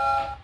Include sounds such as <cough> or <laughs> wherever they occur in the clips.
you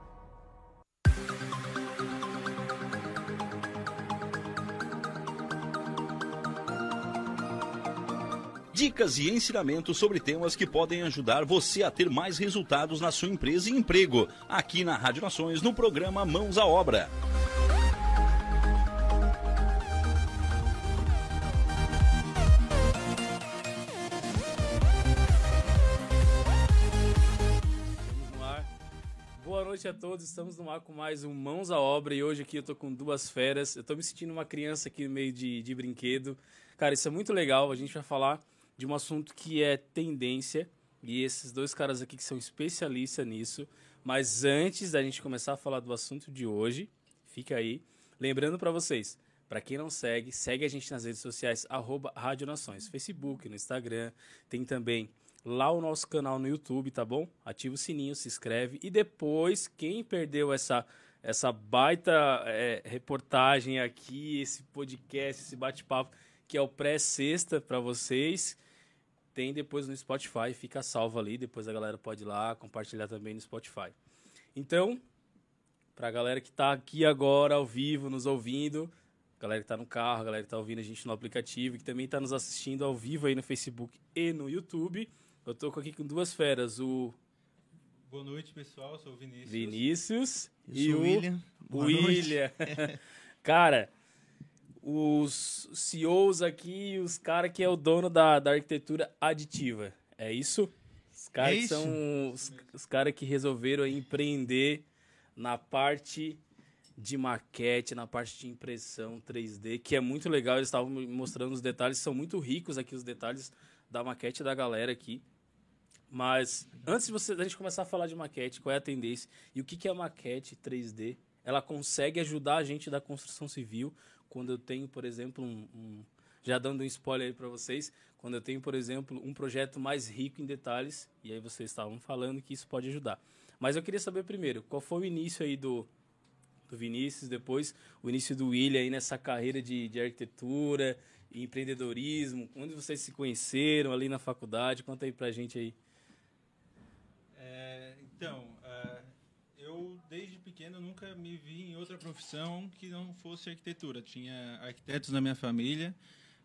Dicas e ensinamentos sobre temas que podem ajudar você a ter mais resultados na sua empresa e emprego. Aqui na Rádio Nações, no programa Mãos à Obra. noite a todos. Estamos no ar com mais um Mãos à Obra e hoje aqui eu tô com duas feras. Eu tô me sentindo uma criança aqui no meio de, de brinquedo. Cara, isso é muito legal. A gente vai falar de um assunto que é tendência e esses dois caras aqui que são especialistas nisso. Mas antes da gente começar a falar do assunto de hoje, fica aí. Lembrando para vocês, para quem não segue, segue a gente nas redes sociais, arroba Rádio Nações, Facebook, no Instagram. Tem também lá o nosso canal no YouTube, tá bom? Ativa o sininho, se inscreve e depois quem perdeu essa essa baita é, reportagem aqui, esse podcast, esse bate-papo que é o pré-sexta para vocês, tem depois no Spotify, fica salvo ali, depois a galera pode ir lá compartilhar também no Spotify. Então, para a galera que está aqui agora ao vivo nos ouvindo, galera que está no carro, galera que está ouvindo a gente no aplicativo, que também está nos assistindo ao vivo aí no Facebook e no YouTube, eu tô aqui com duas feras, o Boa noite, pessoal. Eu sou o Vinícius. Vinícius Eu e o William. Boa William. <laughs> Cara, os CEOs aqui, os caras que é o dono da, da arquitetura aditiva. É isso? Os caras É são os, os caras que resolveram empreender na parte de maquete, na parte de impressão 3D, que é muito legal. Eles estavam mostrando os detalhes, são muito ricos aqui os detalhes da maquete da galera aqui. Mas antes de você, da gente começar a falar de maquete, qual é a tendência e o que, que é a maquete 3D? Ela consegue ajudar a gente da construção civil quando eu tenho, por exemplo, um, um- já dando um spoiler aí para vocês, quando eu tenho, por exemplo, um projeto mais rico em detalhes, e aí vocês estavam falando que isso pode ajudar. Mas eu queria saber primeiro, qual foi o início aí do, do Vinícius, depois o início do William aí nessa carreira de, de arquitetura, empreendedorismo, onde vocês se conheceram ali na faculdade, conta aí pra gente aí. É, então, uh, eu desde pequeno nunca me vi em outra profissão que não fosse arquitetura. Tinha arquitetos na minha família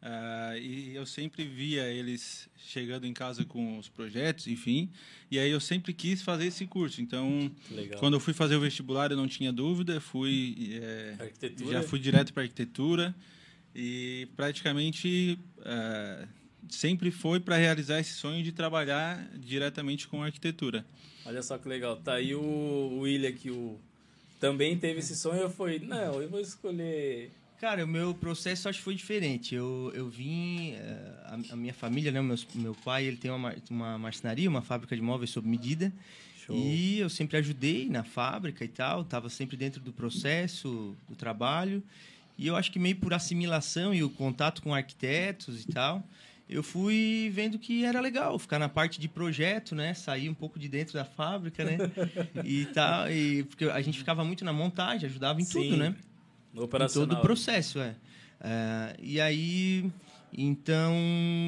uh, e eu sempre via eles chegando em casa com os projetos, enfim. E aí eu sempre quis fazer esse curso. Então, Legal. quando eu fui fazer o vestibular, eu não tinha dúvida. Fui é, já fui direto para arquitetura e praticamente uh, sempre foi para realizar esse sonho de trabalhar diretamente com arquitetura. Olha só que legal. Tá aí o William que o também teve esse sonho. Eu fui, não, eu vou escolher. Cara, o meu processo acho que foi diferente. Eu, eu vim, eh, a, a minha família, né, meu, meu pai, ele tem uma, uma marcenaria, uma fábrica de móveis sob medida. Show. E eu sempre ajudei na fábrica e tal, estava sempre dentro do processo, do trabalho. E eu acho que meio por assimilação e o contato com arquitetos e tal, eu fui vendo que era legal ficar na parte de projeto, né? Sair um pouco de dentro da fábrica, né? <laughs> e tal, e porque a gente ficava muito na montagem, ajudava em Sim, tudo, né? No Em operacional. todo o processo, é. É, E aí, então,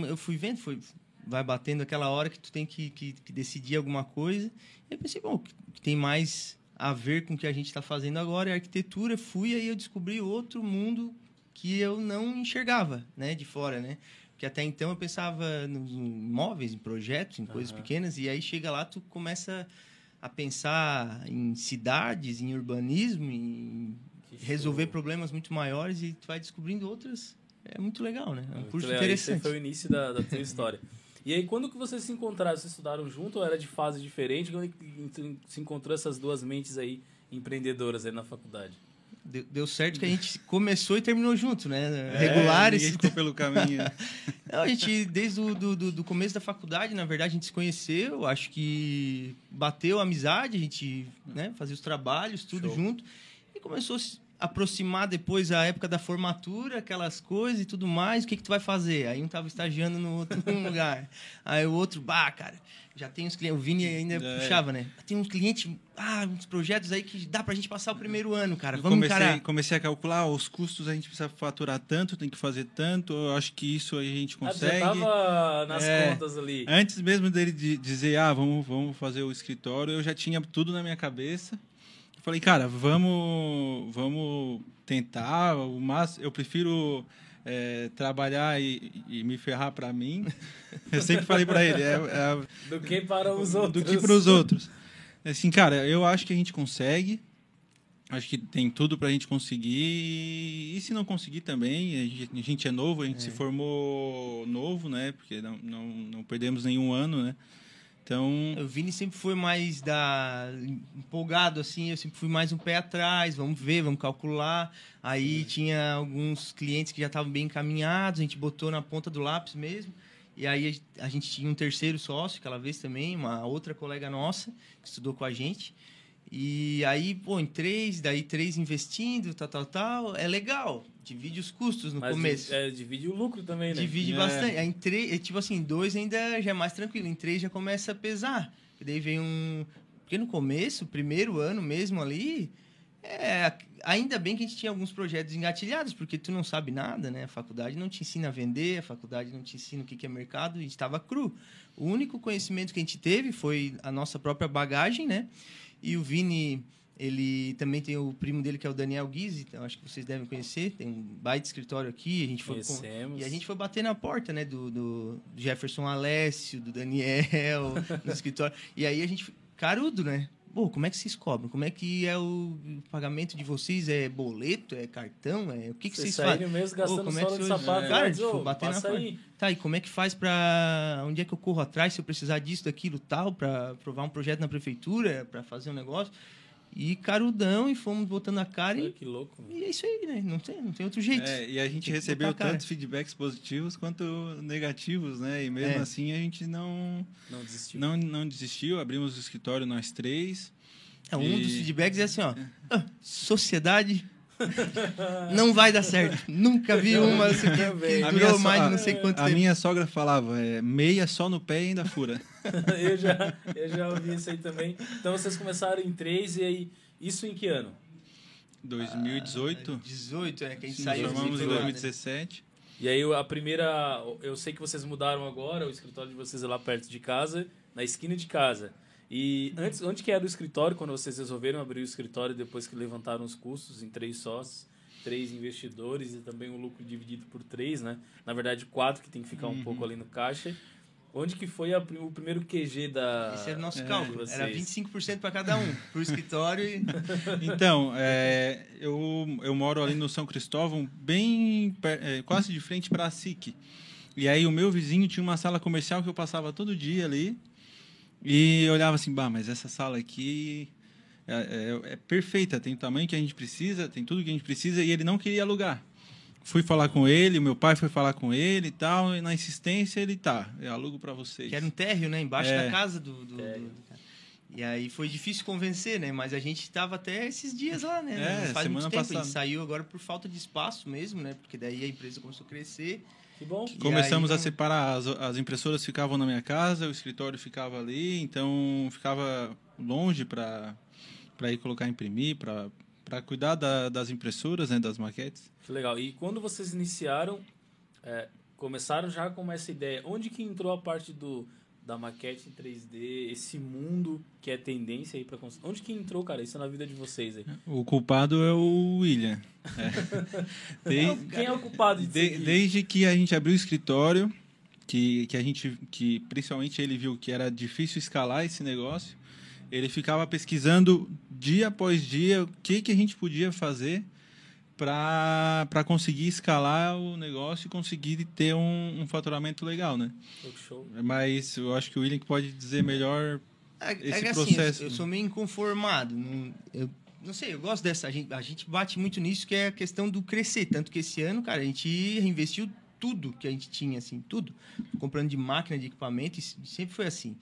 eu fui vendo, foi, vai batendo aquela hora que tu tem que, que, que decidir alguma coisa. E eu pensei, bom, o que tem mais a ver com o que a gente está fazendo agora é arquitetura. Fui aí eu descobri outro mundo que eu não enxergava, né, de fora, né? Porque até então eu pensava nos imóveis, em projetos, em coisas Aham. pequenas, e aí chega lá, tu começa a pensar em cidades, em urbanismo, em Que resolver show. problemas muito maiores e tu vai descobrindo outras. É muito legal, né? É um Muito curso legal. Esse interessante. foi o início da, da tua história. E aí, quando que vocês se encontraram? Vocês estudaram junto ou era de fase diferente? Quando se encontrou essas duas mentes aí empreendedoras aí na faculdade? Deu, certo que a gente começou e terminou junto, né? É, Regulares. ninguém ficou pelo caminho. <laughs> Não, a gente, desde o do, do, do começo da faculdade, na verdade, a gente se conheceu, acho que bateu a amizade, a gente né, fazia os trabalhos, tudo Show. junto. E começou aproximar depois a época da formatura, aquelas coisas e tudo mais. O que, que tu vai fazer? Aí um tava estagiando no outro <laughs> lugar. Aí o outro, bah, cara, já tem uns clientes. O Vini ainda É. puxava, né? Tem uns clientes, ah, uns projetos aí que dá pra gente passar o primeiro ano, cara. Eu Vamos comecei, encarar. comecei a calcular os custos, a gente precisa faturar tanto, tem que fazer tanto. Eu acho que isso a gente Ah, tu já consegue. tava nas É. contas ali. Antes mesmo dele de- dizer, ah, vamos, vamos fazer o escritório, eu já tinha tudo na minha cabeça. Falei, cara, vamos, vamos tentar. O máximo, eu prefiro é, trabalhar e, e me ferrar para mim. <laughs> Eu sempre falei para ele, é, é Do que para os outros. do que para os outros. Assim, cara, eu acho que a gente consegue. Acho que tem tudo pra gente conseguir. E se não conseguir também, a gente, a gente é novo, a gente se formou novo, né? Porque não, não, não perdemos nenhum ano, né? Então, O Vini sempre foi mais da empolgado assim, eu sempre fui mais um pé atrás, vamos ver, vamos calcular. Aí tinha alguns clientes que já estavam bem encaminhados, a gente botou na ponta do lápis mesmo. E aí a gente tinha um terceiro sócio aquela vez também, uma outra colega nossa que estudou com a gente. E aí, pô, em três, daí três investindo, tal, tal, tal, é legal. Divide os custos no Mas começo. é, divide o lucro também, né? Divide É. bastante. Aí em três, é, tipo assim, em dois ainda já é mais tranquilo. Em três já começa a pesar. E daí vem um. Porque no começo, primeiro ano mesmo ali, é, ainda bem que a gente tinha alguns projetos engatilhados, porque tu não sabe nada, né? A faculdade não te ensina a vender, a faculdade não te ensina o que que é mercado, e estava cru. O único conhecimento que a gente teve foi a nossa própria bagagem, né? E o Vini, ele também tem o primo dele, que é o Daniel Guise, então acho que vocês devem conhecer, tem um baita escritório aqui, a gente foi... com- e a gente foi bater na porta, né? Do, do Jefferson Alessio, do Daniel, <laughs> no escritório. E aí a gente. Carudo, né? Pô, como é que vocês cobram? Como é que é o pagamento de vocês? É boleto? É cartão? É... O que, que Vocês vocês fazem? mesmo gastando como é que sola de vocês- sapato. É. Cara, tipo, bater na porta. Tá, e como é que faz pra. Onde é que eu corro atrás se eu precisar disso, daquilo, tal, pra provar um projeto na prefeitura, pra fazer um negócio? E carudão, e fomos botando a cara Olha e. que louco. mano. E é isso aí, né? Não tem, não tem outro jeito. é, e a gente recebeu tantos feedbacks positivos quanto negativos, né? E mesmo É. assim a gente não, Não desistiu. não, não desistiu, abrimos o escritório nós três. É, um E- dos feedbacks é assim, ó. <laughs> "Ah, sociedade Não vai dar certo. Nunca vi uma assim, que, que A durou mais de a- não sei quanto A tempo. minha sogra falava, é, meia só no pé e ainda fura. <laughs> eu, já, eu já ouvi isso aí também. Então vocês começaram em três e aí. Isso em que ano? 2018, 18, é, que a gente nos saiu. formamos em assim, foi lá, né? 2017. E aí a primeira. Eu sei que vocês mudaram agora, o escritório de vocês é lá perto de casa, na esquina de casa. E antes, onde que era o escritório quando vocês resolveram abrir o escritório depois que levantaram os custos em três sócios, três investidores e também o lucro dividido por três, né? Na verdade, quatro que tem que ficar um pouco ali no caixa. Onde que foi a o primeiro QG da. Esse era o nosso de cálculo. vocês? Era 25% para cada um. Pro escritório e. <laughs> Então, é, eu, eu moro ali no São Cristóvão, bem é, quase de frente para a SIC. E aí o meu vizinho tinha uma sala comercial que eu passava todo dia ali. E eu olhava assim, bah, mas essa sala aqui é, é- é perfeita, tem o tamanho que a gente precisa, tem tudo que a gente precisa, e ele não queria alugar. Fui falar com ele, meu pai foi falar com ele e tal, e na insistência ele tá, eu alugo para vocês. Que era um térreo, né? Embaixo É. da casa do. do- E aí foi difícil convencer, né? Mas a gente tava até esses dias lá, né? É, Não faz semana muito tempo. A passada. gente saiu agora por falta de espaço mesmo, né? Porque daí a empresa começou a crescer. Que bom. E Começamos aí, a separar, as, as impressoras ficavam na minha casa, o escritório ficava ali, então ficava longe para ir colocar imprimir, para cuidar da- das impressoras, né, das maquetes. Que legal. E quando vocês iniciaram, é, começaram já com essa ideia, onde que entrou a parte do da maquete em 3D, esse mundo que é tendência aí para onde que entrou, cara? Isso na vida de vocês aí. O culpado é o William. É. <laughs> De- Quem é o culpado disso de- desde que a gente abriu o escritório, que, que a gente, que principalmente ele viu que era difícil escalar esse negócio, ele ficava pesquisando dia após dia o que, que a gente podia fazer para conseguir escalar o negócio e conseguir ter um, um faturamento legal, né? Show. Mas eu acho que o William pode dizer melhor. É, Esse é processo. assim, eu, eu sou meio inconformado. Não, eu não sei, eu gosto dessa. A gente, a gente bate muito nisso, que é a questão do crescer. Tanto que esse ano, cara, a gente reinvestiu tudo que a gente tinha, assim, tudo. Comprando de máquina, de equipamento, e sempre foi assim.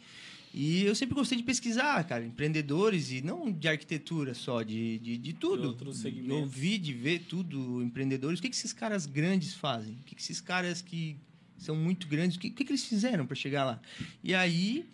E eu sempre gostei de pesquisar, cara, empreendedores, e não de arquitetura só, de, de, de tudo. De ouvir, de ver tudo, empreendedores. O que, que esses caras grandes fazem? O que, que esses caras que são muito grandes, o que, que, que eles fizeram para chegar lá? E aí,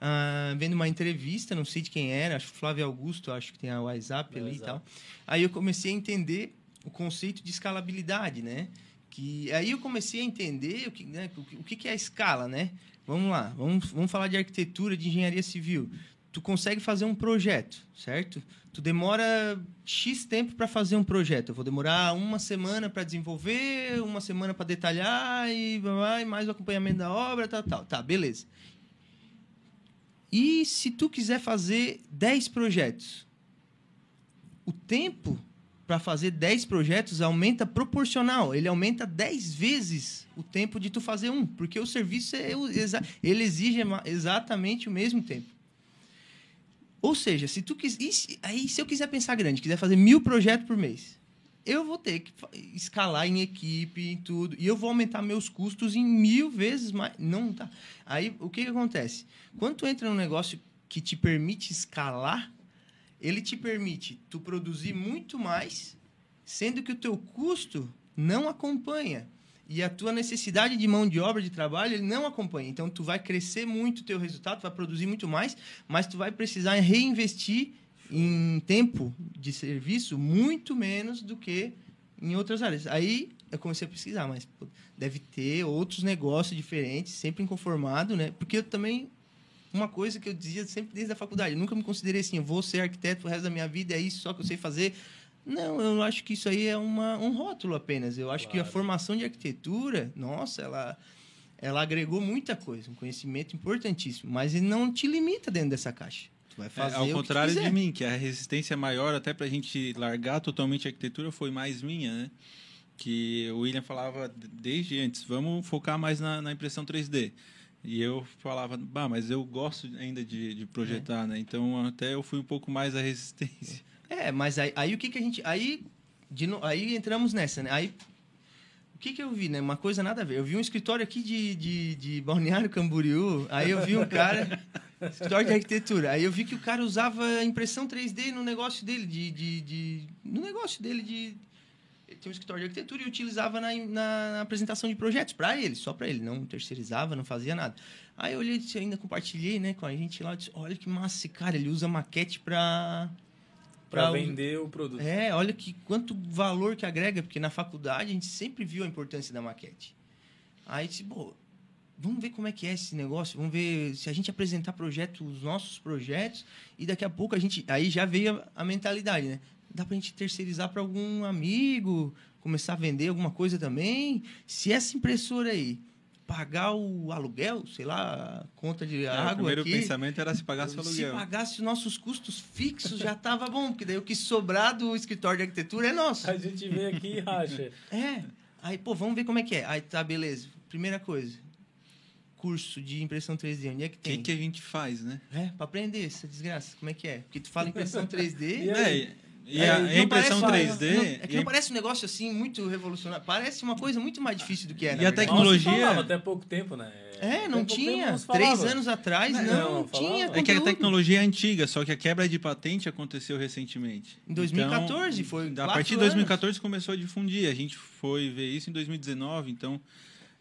ah, vendo uma entrevista, não sei de quem era, acho que Flávio Augusto, acho que tem a WhatsApp É, ali e WhatsApp. tal. Aí eu comecei a entender o conceito de escalabilidade, né? Que aí eu comecei a entender o que, né, o que, o que é a escala, né? Vamos lá, vamos, vamos falar de arquitetura, de engenharia civil. Tu consegue fazer um projeto, certo? Tu demora X tempo para fazer um projeto. Eu vou demorar uma semana para desenvolver, uma semana para detalhar e, mais o acompanhamento da obra, tal, tal. Tá, beleza. E se tu quiser fazer 10 projetos? O tempo para fazer 10 projetos aumenta proporcional. Ele aumenta 10 vezes o tempo de tu fazer um, porque o serviço é, ele exige exatamente o mesmo tempo. Ou seja, se tu aí se eu quiser pensar grande, quiser fazer mil projetos por mês, eu vou ter que escalar em equipe, em tudo, e eu vou aumentar meus custos em mil vezes mais. Não tá. Aí o que, que acontece? Quando tu entra num negócio que te permite escalar, ele te permite tu produzir muito mais, sendo que o teu custo não acompanha. E a tua necessidade de mão de obra, de trabalho, ele não acompanha. Então, tu vai crescer muito o teu resultado, vai produzir muito mais, mas tu vai precisar reinvestir em tempo de serviço muito menos do que em outras áreas. Aí, eu comecei a pesquisar, mas pô, deve ter outros negócios diferentes, sempre inconformado, né? Porque eu também uma coisa que eu dizia sempre desde a faculdade. Eu nunca me considerei assim, vou ser arquiteto o resto da minha vida, é isso só que eu sei fazer. Não, eu acho que isso aí é uma, um rótulo apenas. Eu acho que a Claro. formação de arquitetura, nossa, ela, ela agregou muita coisa, um conhecimento importantíssimo, mas ele não te limita dentro dessa caixa. Tu vai É, fazer ao o que tu contrário de mim, que a resistência maior até para a gente largar totalmente a arquitetura foi mais minha, né? Que o William falava desde antes, vamos focar mais na, na impressão 3D. E eu falava, bah, mas eu gosto ainda de, de projetar, né? Então até eu fui um pouco mais a resistência. É, mas aí, aí o que, que a gente. Aí, de aí entramos nessa, né? Aí. O que, que eu vi, né? Uma coisa nada a ver. Eu vi um escritório aqui de, de, de Balneário Camboriú. Aí eu vi um cara. <laughs> escritório de arquitetura. Aí eu vi que o cara usava impressão 3D no negócio dele, de. de, de no negócio dele de. Tem um escritório de arquitetura e utilizava na, na, na apresentação de projetos para ele, só para ele, não terceirizava, não fazia nada. Aí eu olhei, disse, ainda compartilhei, né, com a gente lá, disse, olha que massa esse cara, ele usa maquete para Pra vender o produto. É, olha que quanto valor que agrega, porque na faculdade a gente sempre viu a importância da maquete. Aí disse, pô, vamos ver como é que é esse negócio, vamos ver se a gente apresentar projetos, os nossos projetos, e daqui a pouco a gente. Aí já veio a, a mentalidade, né? Dá pra gente terceirizar para algum amigo, começar a vender alguma coisa também. Se essa impressora aí pagar o aluguel, sei lá, a conta de É, o água primeiro aqui, pensamento era se pagasse o se aluguel. pagasse os nossos custos fixos já tava bom, porque daí o que sobrar do escritório de arquitetura é nosso. A gente vem aqui e racha. <laughs> É. Aí, pô, vamos ver como é que é. Aí tá, beleza. Primeira coisa. Curso de impressão 3D, onde é que O tem? que, que a gente faz, né? É, pra aprender essa desgraça. Como é que é? Porque tu fala impressão 3D. <laughs> E É, e, e É, a, não a impressão parece- 3D. não- é que e não parece um negócio assim muito revolucionário. Parece uma coisa muito mais difícil do que é. na E a tecnologia- Nossa, falava até pouco tempo, né? É, Até não pouco tempo tinha. Três anos atrás, Não, não, não tinha. É que a conteúdo. tecnologia é antiga, só que a quebra de patente aconteceu recentemente. Em 2014, foi A partir de anos. 2014 começou a difundir. A gente foi ver isso em 2019, então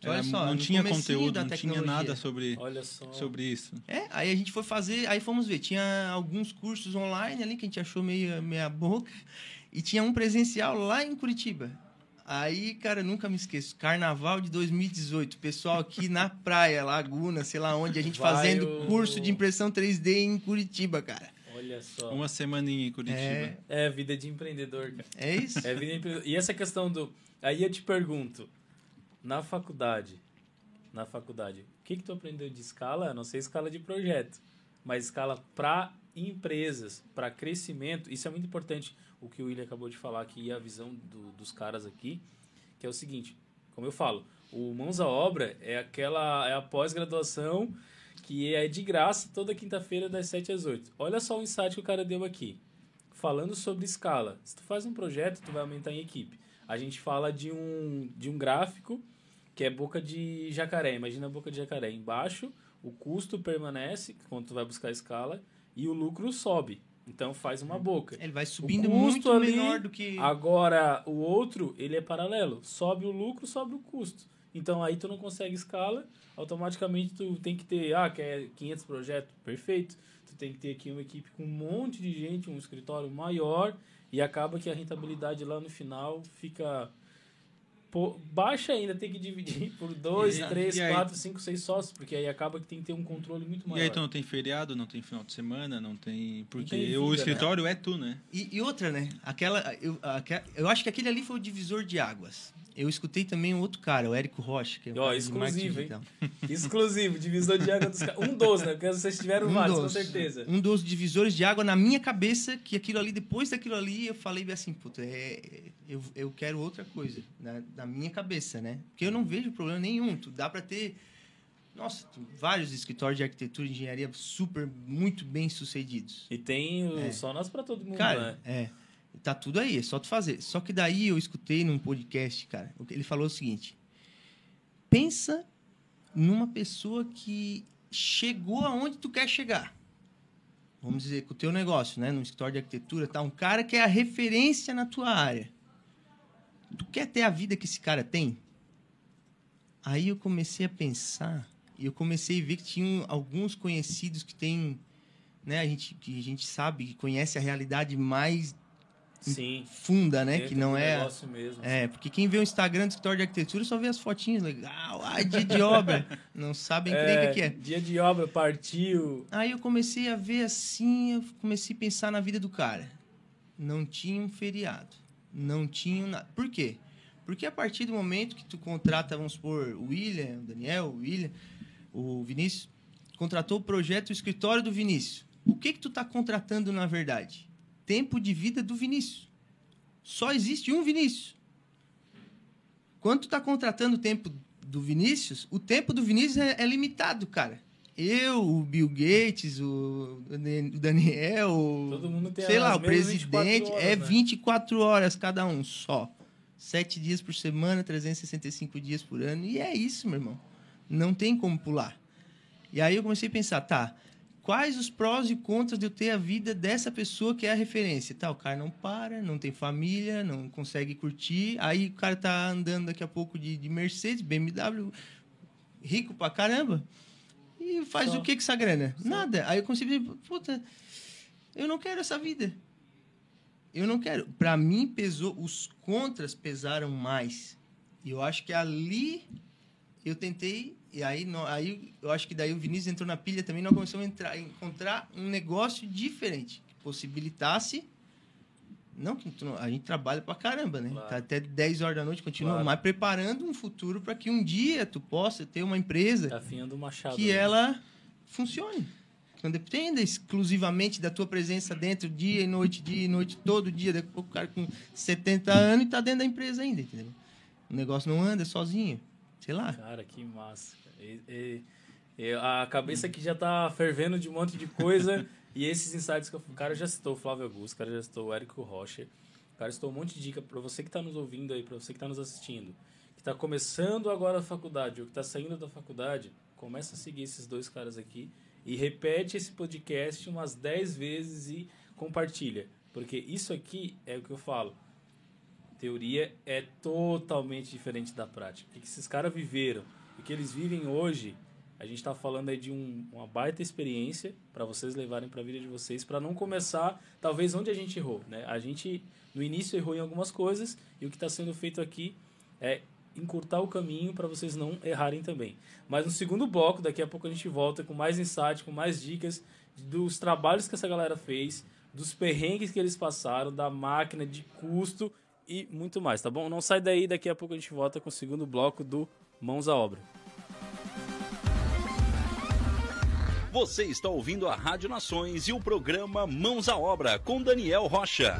Olha era- só, não tinha conteúdo, não tinha nada sobre, Olha só. sobre isso. É, aí a gente foi fazer, aí fomos ver, tinha alguns cursos online ali que a gente achou meio meia boca e tinha um presencial lá em Curitiba. Aí, cara, nunca me esqueço, carnaval de 2018, pessoal aqui na praia, Laguna, sei lá onde, a gente Vai fazendo o- curso de impressão 3D em Curitiba, cara. Olha só. Uma semaninha em Curitiba. É, É vida de empreendedor, cara. é isso. É vida de empreendedor. E essa questão do. Aí eu te pergunto, na faculdade, na faculdade, o que que tu aprendeu de escala? Eu não sei escala de projeto, mas escala para empresas, para crescimento. Isso é muito importante, o que o William acabou de falar aqui e a visão do- dos caras aqui, que é o seguinte, como eu falo, o Mãos à Obra é aquela é a pós-graduação que é de graça toda quinta-feira das 7 às 8. Olha só o insight que o cara deu aqui falando sobre escala. Se tu faz um projeto, tu vai aumentar em equipe. A gente fala de um, de um gráfico que é boca de jacaré. Imagina a boca de jacaré. Embaixo, o custo permanece quando tu vai buscar a escala e o lucro sobe. Então faz uma boca. Ele vai subindo custo muito ali- menor do que... Agora, o outro, ele é paralelo. Sobe o lucro, sobe o custo. Então, aí tu não consegue escala, automaticamente tu tem que ter, ah, quer 500 projetos? Perfeito. Tu tem que ter aqui uma equipe com um monte de gente, um escritório maior, e acaba que a rentabilidade lá no final fica pô, baixa ainda, tem que dividir <laughs> por 2, E- 3, e aí? 4, 5, 6 sócios, porque aí acaba que tem que ter um controle muito E maior. aí tu não tem feriado, não tem final de semana, não tem. Porque tem o vida, escritório é tu, né? E, e outra, né? Aquela, eu, aque- eu acho que aquele ali foi o divisor de águas. Eu escutei também um outro cara, o Érico Rocha. Que é um marketing exclusivo, hein? digital. <laughs> Exclusivo, divisor de água dos caras. Um dos, né? Porque vocês tiveram vários, com certeza. Um dos divisores de água na minha cabeça, que aquilo ali, depois daquilo ali, eu falei assim, puta, é, eu, eu quero outra coisa, na, na minha cabeça, né? Porque eu não vejo problema nenhum. Tu dá pra ter, nossa, vários escritórios de arquitetura e engenharia super, muito bem sucedidos. E tem o É. só nós pra todo mundo, Cara, né? é. Tá tudo aí, é só tu fazer. Só que daí eu escutei num podcast, cara, ele falou o seguinte: pensa numa pessoa que chegou aonde tu quer chegar. Vamos dizer, com o teu negócio, né? No escritório de arquitetura, tá um cara que é a referência na tua área. Tu quer ter a vida que esse cara tem? Aí eu comecei a pensar e eu comecei a ver que tinham alguns conhecidos que têm, né, a gente que a gente sabe, que conhece a realidade mais Sim. funda, né, Dentro que não é negócio mesmo. é, porque quem vê o Instagram do escritório de arquitetura só vê as fotinhas legal, ai, dia de obra, <laughs> não sabe a encrenca que é. Dia de obra, partiu. Aí eu comecei a ver assim, eu comecei a pensar na vida do cara. Não tinha um feriado. Não tinha nada. Por quê? Porque a partir do momento que tu contrata, vamos supor, o William, o Daniel, o William, o Vinícius, contratou o projeto o escritório do Vinícius. O que que tu tá contratando na verdade? Tempo de vida do Vinícius. Só existe um Vinícius. Quando tu tá contratando o tempo do Vinícius, o tempo do Vinícius é, é limitado, cara. Eu, o Bill Gates, o Daniel, Todo mundo tem sei lá, o mesmas 24 presidente, horas, é né? 24 horas cada um só. Sete dias por semana, 365 dias por ano. E é isso, meu irmão. Não tem como pular. E aí eu comecei a pensar, tá, quais os prós e contras de eu ter a vida dessa pessoa que é a referência. Tá, o cara não para, não tem família, não consegue curtir. Aí o cara tá andando daqui a pouco de, de Mercedes, BMW, rico pra caramba. E faz Só. o que com essa grana? Nada. Aí eu consigo dizer, puta, eu não quero essa vida. Eu não quero. Pra mim, pesou, os contras pesaram mais. E eu acho que ali eu tentei. E aí, aí eu acho que daí o Vinícius entrou na pilha também. Nós começamos a entrar, encontrar um negócio diferente que possibilitasse. Não que a gente trabalha pra caramba, né? Claro. Tá até 10 horas da noite, continua, Claro. mas preparando um futuro para que um dia tu possa ter uma empresa Tá machado. que aí. ela funcione. Que não dependa exclusivamente da tua presença dentro, dia e noite, dia e noite, todo dia. Daqui a pouco o cara com 70 anos e tá dentro da empresa ainda, entendeu? O negócio não anda sozinho. Sei lá. Cara, que massa. E- e- e a cabeça que já tá fervendo de um monte de coisa. <laughs> e esses insights que eu, o cara já citou o Flávio Augusto, o cara já citou o Érico Rocha. O cara citou um monte de dica para você que tá nos ouvindo aí, para você que tá nos assistindo. Que tá começando agora a faculdade ou que tá saindo da faculdade, começa a seguir esses dois caras aqui e repete esse podcast umas 10 vezes e compartilha. Porque isso aqui é o que eu falo teoria é totalmente diferente da prática. O que esses caras viveram, o que eles vivem hoje, a gente está falando aí de um- uma baita experiência para vocês levarem para a vida de vocês, para não começar, talvez, onde a gente errou. Né? A gente, no início, errou em algumas coisas e o que está sendo feito aqui é encurtar o caminho para vocês não errarem também. Mas no segundo bloco, daqui a pouco a gente volta com mais insight, com mais dicas dos trabalhos que essa galera fez, dos perrengues que eles passaram, da máquina, de custo e muito mais, tá bom? Não sai daí, daqui a pouco a gente volta com o segundo bloco do Mãos à Obra. Você está ouvindo a Rádio Nações e o programa Mãos à Obra com Daniel Rocha.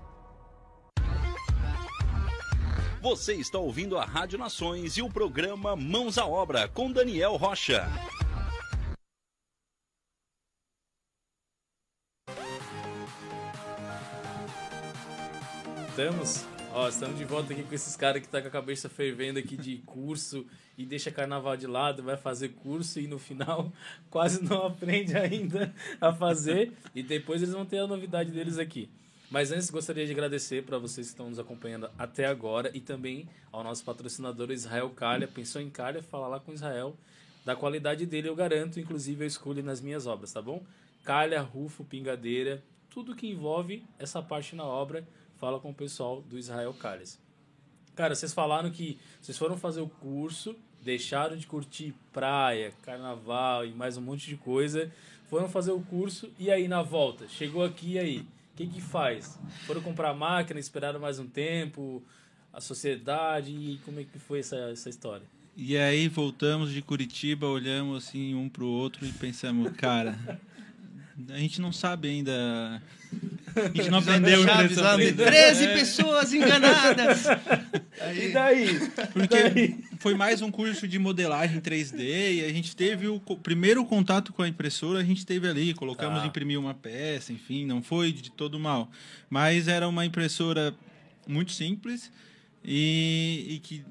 Você está ouvindo a Rádio Nações e o programa Mãos à Obra com Daniel Rocha. Estamos? Ó, estamos de volta aqui com esses caras que tá com a cabeça fervendo aqui de curso e deixa carnaval de lado, vai fazer curso e no final quase não aprende ainda a fazer. E depois eles vão ter a novidade deles aqui. Mas antes gostaria de agradecer para vocês que estão nos acompanhando até agora e também ao nosso patrocinador Israel Calha. Pensou em Calha? Fala lá com Israel. Da qualidade dele eu garanto, inclusive eu escolho nas minhas obras, tá bom? Calha, rufo, pingadeira, tudo que envolve essa parte na obra, fala com o pessoal do Israel Calhas. Cara, vocês falaram que vocês foram fazer o curso, deixaram de curtir praia, carnaval e mais um monte de coisa, foram fazer o curso e aí na volta, chegou aqui e aí, que que faz? Foram comprar máquina, esperaram mais um tempo, a sociedade e como é que foi essa, essa história? E aí voltamos de Curitiba, olhamos assim um pro outro e pensamos, cara, a gente não sabe ainda. <laughs> A gente não aprendeu Chaves impressão lá, 3D. 13 É, pessoas enganadas. E daí? Porque foi mais um curso de modelagem 3D e a gente teve o primeiro contato com a impressora, a gente teve ali, colocamos Tá. imprimir uma peça, enfim, não foi de todo mal. Mas era uma impressora muito simples e, e que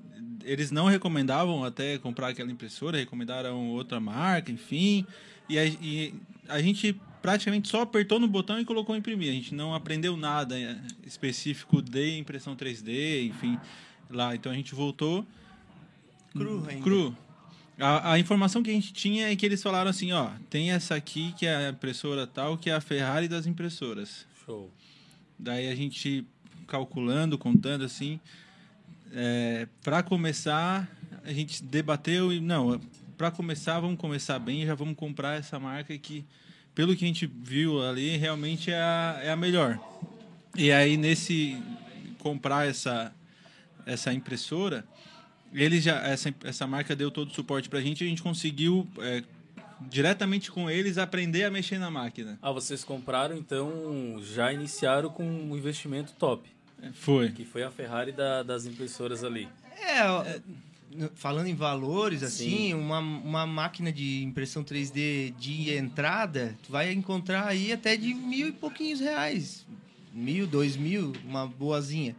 eles não recomendavam até comprar aquela impressora, recomendaram outra marca, enfim. E a, e a gente praticamente só apertou no botão e colocou imprimir. A gente não aprendeu nada eh, específico de impressão 3D, enfim, lá. Então a gente voltou Cru ainda. cru. A, a informação que a gente tinha é que eles falaram assim, ó, tem essa aqui que é a impressora tal, que é a Ferrari das impressoras. Show. Daí a gente calculando, contando assim, é, para começar, a gente debateu e não, para começar, vamos começar bem, já vamos comprar essa marca que, pelo que a gente viu ali, realmente é a, é a melhor. E aí nesse comprar essa essa impressora, eles já essa essa marca deu todo o suporte pra gente, e a gente conseguiu é, diretamente com eles aprender a mexer na máquina. Ah, vocês compraram, então já iniciaram com um investimento top, Foi. que foi a Ferrari da- das impressoras ali. É, falando em valores, assim, Sim. uma, uma máquina de impressão 3D de entrada, tu vai encontrar aí até de mil e pouquinhos reais. Mil, dois mil, uma boazinha.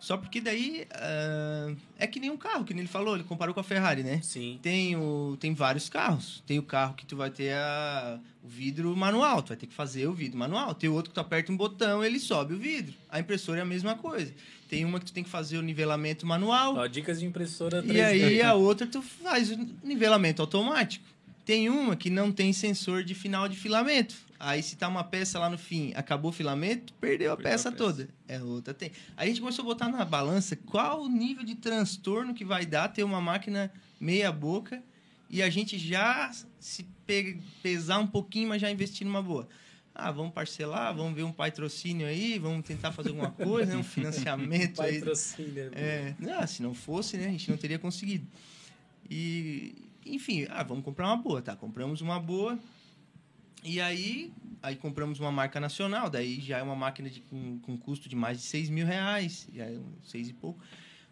Só porque daí ah, é que nem um carro, que nem ele falou, ele comparou com a Ferrari, né? Sim. Tem, o, tem vários carros. Tem o carro que tu vai ter a, o vidro manual, tu vai ter que fazer o vidro manual. Tem outro que tu aperta um botão, ele sobe o vidro. A impressora é a mesma coisa. Tem uma que tu tem que fazer o nivelamento manual. Ó, dicas de impressora 3D. E aí a outra tu faz o nivelamento automático. Tem uma que não tem sensor de final de filamento. Aí se tá uma peça lá no fim, acabou o filamento, perdeu a, Perdeu a peça, peça. toda. É outra tem. Aí a gente começou a botar na balança qual o nível de transtorno que vai dar ter uma máquina meia boca e a gente já se pe- pesar um pouquinho, mas já investir numa boa. Ah, vamos parcelar, vamos ver um patrocínio aí, vamos tentar fazer alguma coisa, né? um <laughs> financiamento aí. Patrocínio. É, não, se não fosse, né, a gente não teria conseguido. E, enfim, ah, vamos comprar uma boa, tá? Compramos uma boa. E aí, aí compramos uma marca nacional, daí já é uma máquina de, com, com custo de mais de 6 mil reais, já é seis e pouco.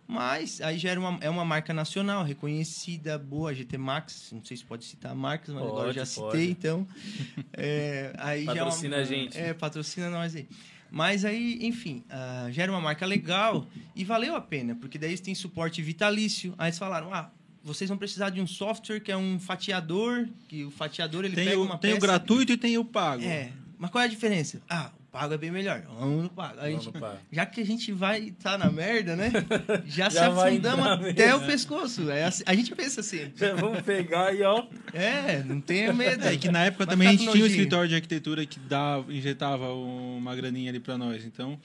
Mas aí já era uma, é uma marca nacional, reconhecida, boa, GT Max, não sei se pode citar marcas, mas agora Pode, já citei, pode. então. <laughs> É, aí já é uma- Patrocina a gente. É, patrocina nós aí. Mas aí, enfim, ah, já era uma marca legal e valeu a pena, porque daí eles têm suporte vitalício. Aí eles falaram, ah, vocês vão precisar de um software que é um fatiador, que o fatiador ele Tem, pega o, uma tem o peça... gratuito e tem o pago. É, mas qual é a diferença? Ah, o pago é bem melhor. Vamos no pago. Vamos gente- no pago. já que a gente vai estar na merda, né? <laughs> Já, se Já vai afundamos até mesmo. o pescoço. É assim- a gente pensa assim. <laughs> Já vamos pegar e ó. É, não tenha medo. É que na época Vai também a gente tinha um escritório de arquitetura que dava, injetava uma graninha ali pra nós. Então,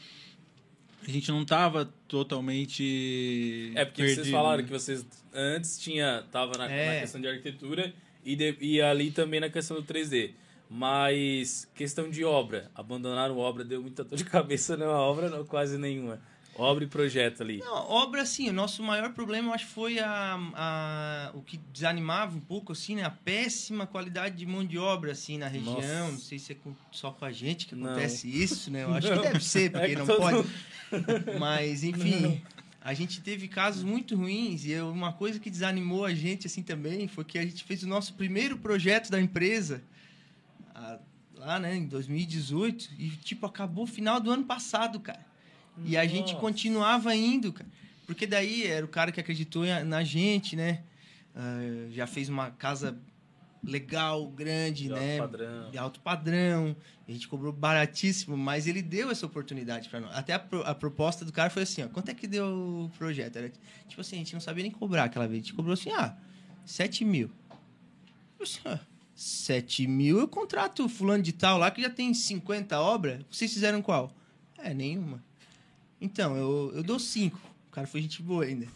a gente não tava totalmente. É porque perdido, vocês falaram né? que vocês antes tinha tava na, É. na questão de arquitetura e, de- e ali também na questão do 3D. Mas questão de obra, abandonaram obra, deu muita dor de <laughs> cabeça numa obra, não, quase nenhuma. Obra e projeto ali. Não, obra, assim, o nosso maior problema, eu acho, foi a, a, o que desanimava um pouco, assim, né? A péssima qualidade de mão de obra, assim, na região. Nossa. Não sei se é com- só com a gente que Não. acontece isso, né? Eu <laughs> acho que Não. deve ser, porque É que não pode. mundo- <laughs> Mas, enfim, a gente teve casos muito ruins e eu- uma coisa que desanimou a gente, assim, também, foi que a gente fez o nosso primeiro projeto da empresa, lá, né, em 2018, e, tipo, acabou final do ano passado, cara. E a gente Nossa. continuava indo, cara. Porque daí era o cara que acreditou na gente, né? Ah, já fez uma casa legal, grande, De alto né? padrão. De alto padrão. A gente cobrou baratíssimo, mas ele deu essa oportunidade para nós. Até a, pro- a proposta do cara foi assim, ó. Quanto é que deu o projeto? Era, tipo assim, a gente não sabia nem cobrar aquela vez. A gente cobrou assim, ah, 7 mil. Eu assim, ó, 7 mil eu contrato fulano de tal lá que já tem 50 obras. Vocês fizeram qual? É, nenhuma. Então, eu, eu dou 5. O cara foi gente boa ainda.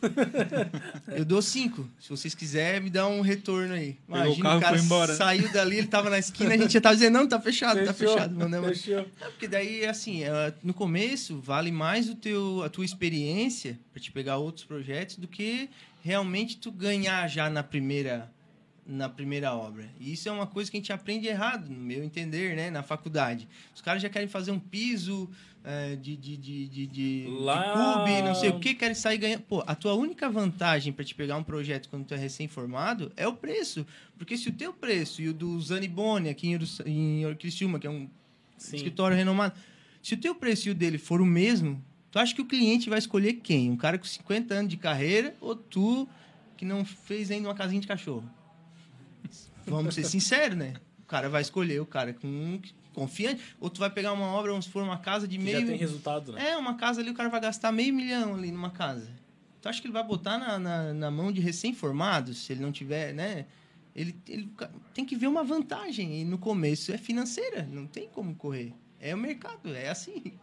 eu dou 5. Se vocês quiserem, me dá um retorno aí. Pegou o Imagina, carro o e cara foi embora, né? saiu dali, ele tava na esquina, a gente já tava dizendo, não, tá fechado, tá Fechou, fechado. Mandamos. Fechou. É, porque daí, assim, é, no começo, vale mais o teu, a tua experiência para te pegar outros projetos do que realmente tu ganhar já na primeira na primeira obra. E isso é uma coisa que a gente aprende errado, no meu entender, né, na faculdade. Os caras já querem fazer um piso é, de, de, de, de, de, Lá- de cube, não sei o que, querem sair ganhando. Pô, a tua única vantagem para te pegar um projeto quando tu é recém-formado é o preço. Porque se o teu preço e o do Zaniboni, aqui em, em Criciúma, que é um Sim. escritório renomado. Se o teu preço e o dele for o mesmo, tu acha que o cliente vai escolher quem? Um cara com 50 anos de carreira ou tu que não fez ainda uma casinha de cachorro? Vamos ser sinceros, né? O cara vai escolher o cara com confiante, ou tu vai pegar uma obra, vamos supor, uma casa de Que meio... já tem resultado, né? É, uma casa ali, o cara vai gastar meio milhão ali numa casa. Tu acha que ele vai botar na, na, na mão de recém-formados, se ele não tiver, né? Ele, ele tem que ver uma vantagem. E no começo é financeira, não tem como correr. É o mercado, é assim.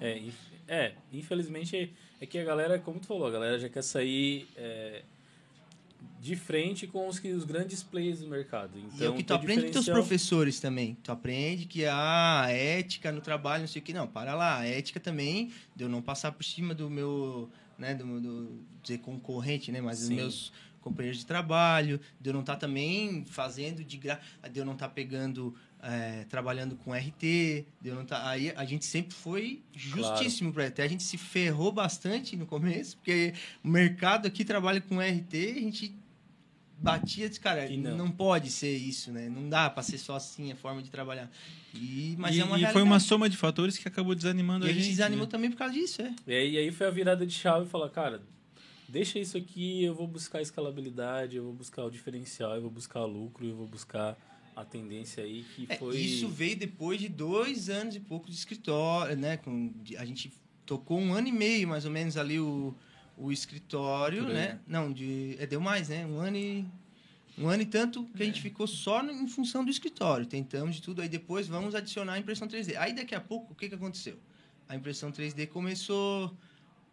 É, é, infelizmente é, é que a galera, como tu falou, a galera já quer sair é, de frente com os, que, os grandes players do mercado. Então, e é o que tu aprende com teus diferencial- professores também. Tu aprende que ah, a ética no trabalho, não sei o que. Não, para lá. A ética também de eu não passar por cima do meu, né, do, do dizer concorrente, né, mas dos Sim. meus companheiros de trabalho, de eu não estar também fazendo de graça, de eu não estar pegando, é, trabalhando com RT, de eu não estar... Aí a gente sempre foi justíssimo para até a gente se ferrou bastante no começo, porque o mercado aqui trabalha com RT, a gente batia desse cara, não. não. pode ser isso, né? Não dá para ser só assim a forma de trabalhar. E, mas e é uma e foi uma soma de fatores que acabou desanimando E a a gente gente. desanimou né? também por causa disso, é. E aí, aí foi a virada de chave e falar, cara, deixa isso aqui, eu vou buscar escalabilidade, eu vou buscar o diferencial, eu vou buscar lucro, eu vou buscar a tendência aí que É, foi... Isso veio depois de dois anos e pouco de escritório, né? Com, de- a gente tocou um ano e meio, mais ou menos, ali o, o escritório, aí. né? Não, de, é, deu mais, né? Um ano e... Um ano e tanto que a É. gente ficou só no- em função do escritório. Tentamos de tudo. Aí depois vamos adicionar a impressão 3D. Aí daqui a pouco, o que, que aconteceu? A impressão 3D começou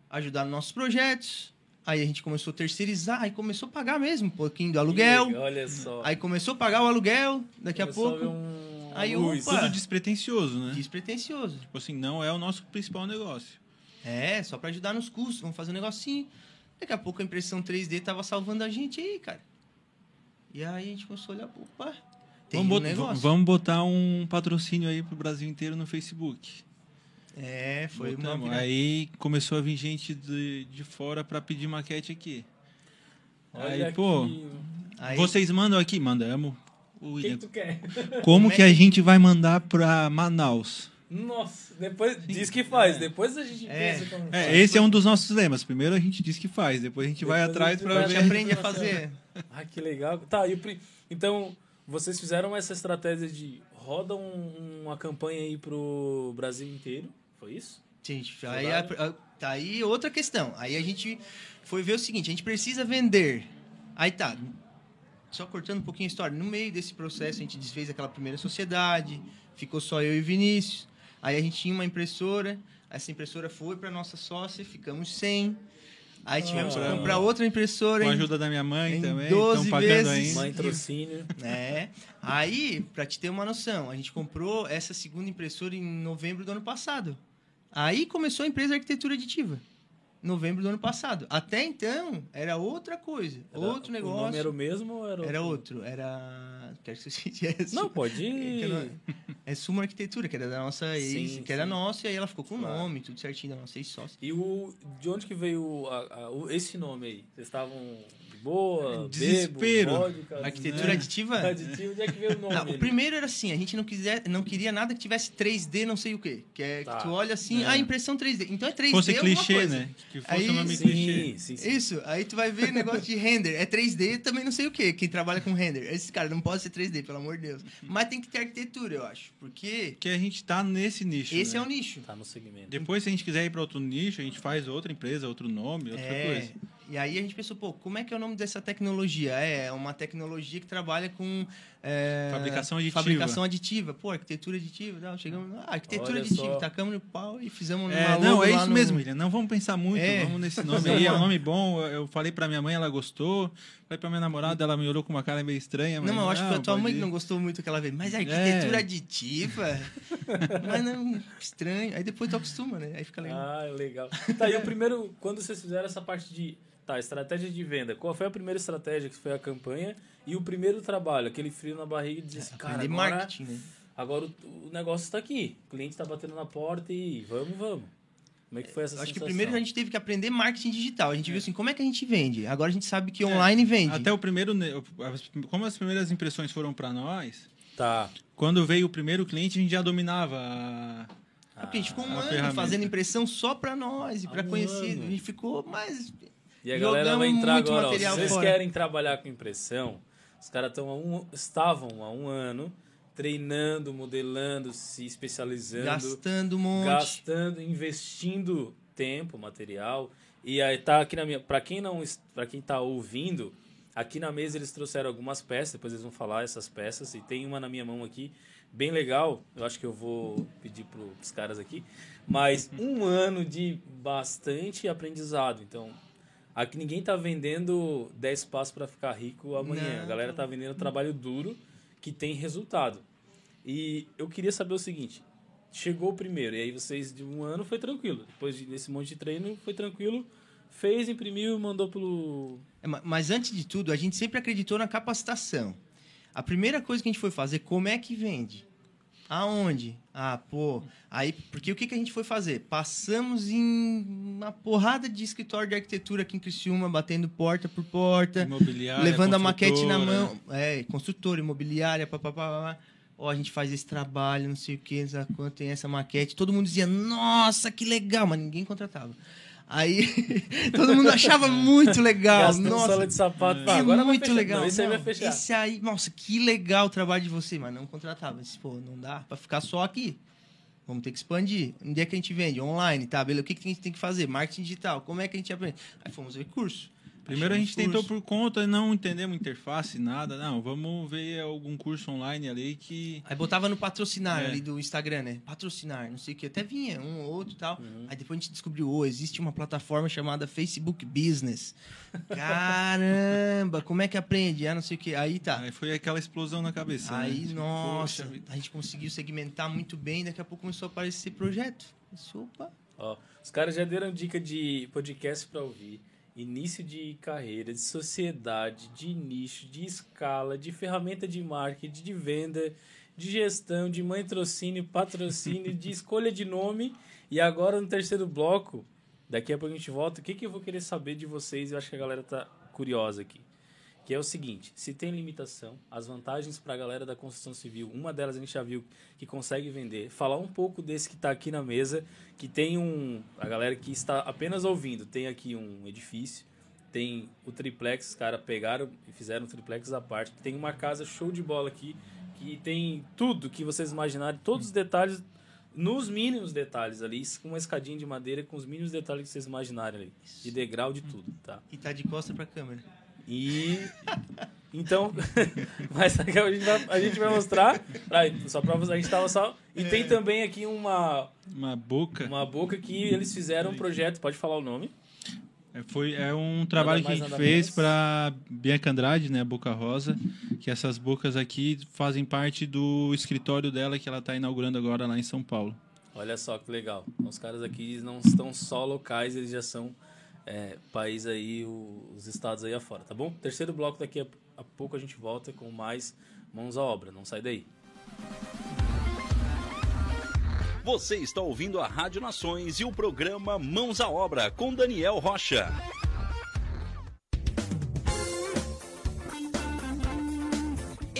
a ajudar nos nossos projetos. Aí a gente começou a terceirizar. Aí começou a pagar mesmo um pouquinho do aluguel. Olha só. Aí começou a pagar o aluguel. Daqui a Começou pouco... ver um... Aí, luz. opa! Tudo despretensioso, né? Despretensioso. Tipo assim, não é o nosso principal negócio. É, só pra ajudar nos custos, vamos fazer um negocinho. Daqui a pouco a impressão 3D tava salvando a gente aí, cara. E aí a gente começou a olhar, opa, tem vamos, um bot- negócio. vamos botar um patrocínio aí pro Brasil inteiro no Facebook. É, foi uma Botamos. virada. Aí começou a vir gente de, de fora pra pedir maquete aqui. Olha aí, pô, Aí, vocês mandam aqui? Mandamos. O O que, William, que tu quer? Como Como que é a que- gente vai mandar pra Manaus? Nossa, depois diz que faz, É. depois a gente É. pensa como É, esse é um dos nossos lemas. Primeiro a gente diz que faz, depois a gente vai Depois a atrás pra vai a gente ver. aprende a fazer. Ah, que legal. Tá, e o então, vocês fizeram essa estratégia de roda um- uma campanha aí pro Brasil inteiro, foi isso? Gente, aí, a- a- tá aí outra questão. Aí a gente foi ver o seguinte, a gente precisa vender. Aí tá, só cortando um pouquinho a história. No meio desse processo, a gente desfez aquela primeira sociedade, ficou só eu e o Vinícius. Aí a gente tinha uma impressora, essa impressora foi para nossa sócia, ficamos sem. Aí tivemos Ah. que comprar outra impressora. Com a em- ajuda da minha mãe em também. 12 Estão pagando vezes. ainda. Mãe trocínio. É. Aí, pra te ter uma noção, a gente comprou essa segunda impressora em novembro do ano passado. Aí começou a empresa Arquitetura Aditiva. Novembro do ano passado. Até então, era outra coisa, Era- outro O negócio. nome era o mesmo ou era, Era outro, era. Quero que você tivesse. <laughs> Não, pode É, ir. é Suma Arquitetura, que era da nossa ex, Sim, que era sim. nossa, e aí ela ficou com o Claro. nome, tudo certinho da nossa ex-sócia. E o, de onde que veio a- a- o- esse nome aí? Vocês estavam boa, Desespero. bebo, vodka, Arquitetura né? aditiva? <laughs> Aditivo, onde é que veio o nome? Não, o primeiro era assim, a gente não, quiser, não queria nada que tivesse 3D não sei o quê. Que é Tá. que tu olha assim, É. a impressão 3D. Então é 3D Fosse alguma clichê, coisa. né? Que fosse Aí- nome Sim, clichê. sim, sim. Isso, aí tu vai ver negócio de render. É 3D também não sei o quê, quem trabalha com render. Esse cara não pode ser 3D, pelo amor de Deus. Mas tem que ter arquitetura, eu acho. Porque Que a gente tá nesse nicho. esse né? é o nicho. Tá no segmento. Depois, se a gente quiser ir para outro nicho, a gente faz outra empresa, outro nome, outra É, coisa. E aí a gente pensou, pô, como é que é o nome dessa tecnologia? É uma tecnologia que trabalha com... é, Fabricação aditiva. Fabricação aditiva. Pô, arquitetura aditiva. Não, chegamos... Ah, arquitetura Olha aditiva. só. Tacamos no pau e fizemos É, não, é isso no- mesmo, William. Não vamos pensar muito, É. vamos nesse <laughs> nome aí. É um nome bom. Eu falei pra minha mãe, ela gostou. Falei pra minha namorada, ela me olhou com uma cara meio estranha. Mas, Não, eu acho que a tua mãe ir. não gostou muito aquela vez. Mas arquitetura É. aditiva? <laughs> mas não, estranho. Aí depois tu acostuma, né? Aí fica legal. Ah, legal. Tá, e o primeiro, quando vocês fizeram essa parte de. Tá, estratégia de venda. Qual foi a primeira estratégia que foi a campanha? E o primeiro trabalho, aquele frio na barriga de dizer assim, cara, Aprender agora, marketing, né? agora o, o negócio está aqui. O cliente está batendo na porta e vamos, vamos. Como é que foi essa Acho que sensação? primeiro a gente teve que aprender marketing digital. A gente viu assim, como é que a gente vende? Agora a gente sabe que online vende. Até o primeiro. Como as primeiras impressões foram pra nós, Tá. quando veio o primeiro cliente, a gente já dominava. a- É porque a gente ficou um ano ferramenta. fazendo impressão só pra nós e pra um conhecer. ano. A gente ficou mais. E a galera vai entrar muito agora. ó, se material vocês fora. querem trabalhar com impressão, os caras um, estavam há um ano treinando, modelando, se especializando, Gastando um monte. gastando, investindo tempo, material. E aí tá aqui na minha, para quem não, para quem tá ouvindo, aqui na mesa eles trouxeram algumas peças, depois eles vão falar essas peças e tem uma na minha mão aqui bem legal. Eu acho que eu vou pedir pro, pros caras aqui, mas <laughs> um ano de bastante aprendizado. Então, aqui ninguém tá vendendo 10 passos para ficar rico amanhã. Não. A galera tá vendendo trabalho duro que tem resultado. E eu queria saber o seguinte: chegou o primeiro, e aí vocês de um ano foi tranquilo. Depois de- desse monte de treino, foi tranquilo. Fez, imprimiu e mandou pelo. É, ma- Mas antes de tudo, a gente sempre acreditou na capacitação. A primeira coisa que a gente foi fazer, como é que vende? Aonde? Ah, pô. Aí, porque o que, que a gente foi fazer? Passamos em uma porrada de escritório de arquitetura aqui em Criciúma, batendo porta por porta, Imobiliária, levando a maquete na mão. É, construtora, imobiliária, papapá. Ó, a gente faz esse trabalho, não sei o que, não sei quanto tem essa maquete. Todo mundo dizia, nossa, que legal, mas ninguém contratava. Aí, <laughs> todo mundo achava muito legal. Gastando nossa, sola de sapato. Pá, é agora vai muito fechar. legal. Não, esse aí vai fechar. Esse aí, nossa, que legal o trabalho de você, mas não contratava. Disse, pô, não dá pra ficar só aqui. Vamos ter que expandir. Onde é que a gente vende? Online, tá? Beleza. O que, que a gente tem que fazer? Marketing digital. Como é que a gente aprende? Aí fomos ver curso. Primeiro a gente tentou curso. por conta, não entendemos interface, nada. Não, vamos ver algum curso online ali que. Aí botava no patrocinar É. ali do Instagram, né? Patrocinar, não sei o que. Até vinha um ou outro e tal. Uhum. Aí depois a gente descobriu, oh, existe uma plataforma chamada Facebook Business. Caramba, como é que aprende? Ah, não sei o que. Aí tá. Aí foi aquela explosão na cabeça. né? Aí, Tipo, nossa, poxa a gente conseguiu segmentar muito bem, daqui a pouco começou a aparecer projeto. Opa. Ó, os caras já deram dica de podcast pra ouvir. Início de carreira, de sociedade, de nicho, de escala, de ferramenta de marketing, de venda, de gestão, de mãe-trocínio, patrocínio, de <laughs> escolha de nome. E agora no terceiro bloco, daqui a pouco a gente volta. O que, que eu vou querer saber de vocês? Eu acho que a galera tá curiosa aqui. Que é o seguinte: se tem limitação, as vantagens para a galera da construção civil, uma delas a gente já viu que consegue vender. Falar um pouco desse que está aqui na mesa, que tem um. A galera que está apenas ouvindo, tem aqui um edifício, tem o triplex, os caras pegaram e fizeram um triplex à parte. Tem uma casa show de bola aqui, que tem tudo que vocês imaginarem, todos os detalhes, nos mínimos detalhes ali, com uma escadinha de madeira, com os mínimos detalhes que vocês imaginarem ali. De degrau, de tudo, tá? E tá de costa pra câmera. E então, <laughs> mas a gente vai, a gente vai mostrar, pra, só pra a gente tava só e tem também aqui uma Uma boca. uma boca que eles fizeram um projeto, pode falar o nome? É, Foi, é um trabalho que a mais, gente fez para Bianca Andrade, né, Boca Rosa, que essas bocas aqui fazem parte do escritório dela que ela está inaugurando agora lá em São Paulo. Olha só que legal. Os caras aqui não estão só locais, eles já são é, país aí, os estados aí afora, tá bom? Terceiro bloco daqui a, a pouco a gente volta com mais mãos à obra. Não sai daí. Você está ouvindo a Rádio Nações e o programa Mãos à Obra com Daniel Rocha.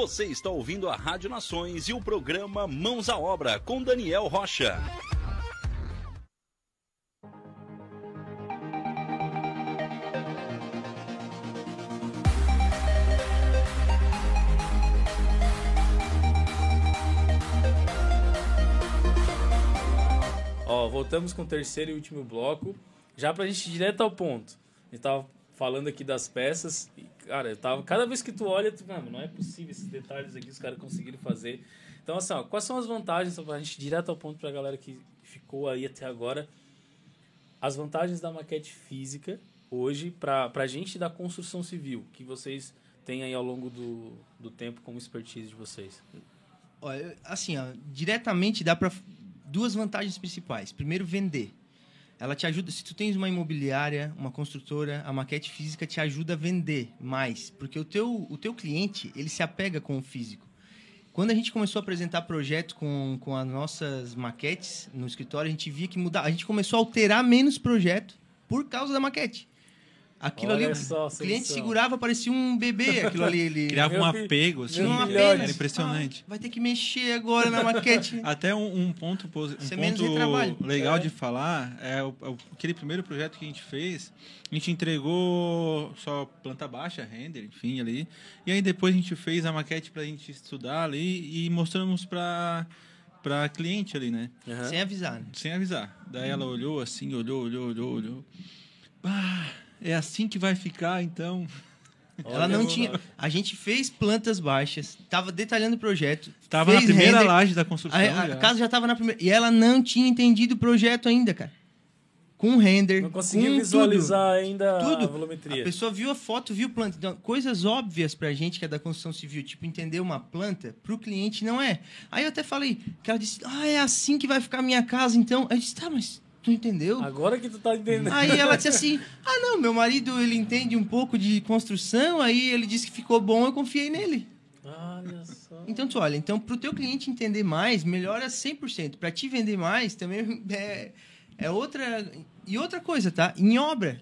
Você está ouvindo a Rádio Nações e o programa Mãos à Obra com Daniel Rocha. Ó, voltamos com o terceiro e último bloco. Já pra gente ir direto ao ponto. A gente tava falando aqui das peças. Cara, eu tava. Cada vez que tu olha, tu, mano, não é possível esses detalhes aqui os caras conseguiram fazer. Então, assim, ó, quais são as vantagens, só pra gente ir direto ao ponto pra galera que ficou aí até agora. As vantagens da maquete física hoje pra, pra gente da construção civil, que vocês têm aí ao longo do, do tempo como expertise de vocês. Olha, assim, ó, diretamente dá para duas vantagens principais. Primeiro, vender. Ela te ajuda, se tu tens uma imobiliária, uma construtora, a maquete física te ajuda a vender mais, porque o teu, o teu cliente, ele se apega com o físico. Quando a gente começou a apresentar projeto com, com as nossas maquetes no escritório, a gente via que mudar, a gente começou a alterar menos projeto por causa da maquete. Aquilo Olha ali, só o cliente solução. segurava, parecia um bebê, aquilo ali. Ele, <laughs> Criava um Meu filho- apego, assim, meu não filhote. apenas, era impressionante. "Ah, vai ter que mexer agora na maquete. <laughs> Até um, um ponto, um é ponto legal É. de falar é o- o- aquele primeiro projeto que a gente fez. A gente entregou só planta baixa, render, enfim, ali. E aí depois a gente fez a maquete pra gente estudar ali e mostramos pra, pra cliente ali, né? Aham. Sem avisar, né? Sem avisar. Daí ela olhou assim, olhou, olhou, olhou, olhou. Ah, é assim que vai ficar, então. Ela Olha, não eu- tinha. A gente fez plantas baixas, tava detalhando o projeto. Tava na primeira render, laje da construção. A, a já. casa já tava na primeira. E ela não tinha entendido o projeto ainda, cara. Com render. Não conseguiu com visualizar ainda Tudo. a A volumetria. pessoa viu a foto, viu planta. Então, coisas óbvias pra gente que é da construção civil, tipo entender uma planta, pro cliente não é. Aí eu até falei, que ela disse: "Ah, é assim que vai ficar a minha casa, então". Aí eu disse: "Tá, mas tu entendeu?" Agora que tu tá entendendo. Aí ela disse assim: "Ah, não, meu marido, ele entende um pouco de construção, aí ele disse que ficou bom, eu confiei nele". Olha só. Então, tu olha, então pro teu cliente entender mais, melhora 100%. Para te vender mais, também é, é outra... E outra coisa, tá? Em obra.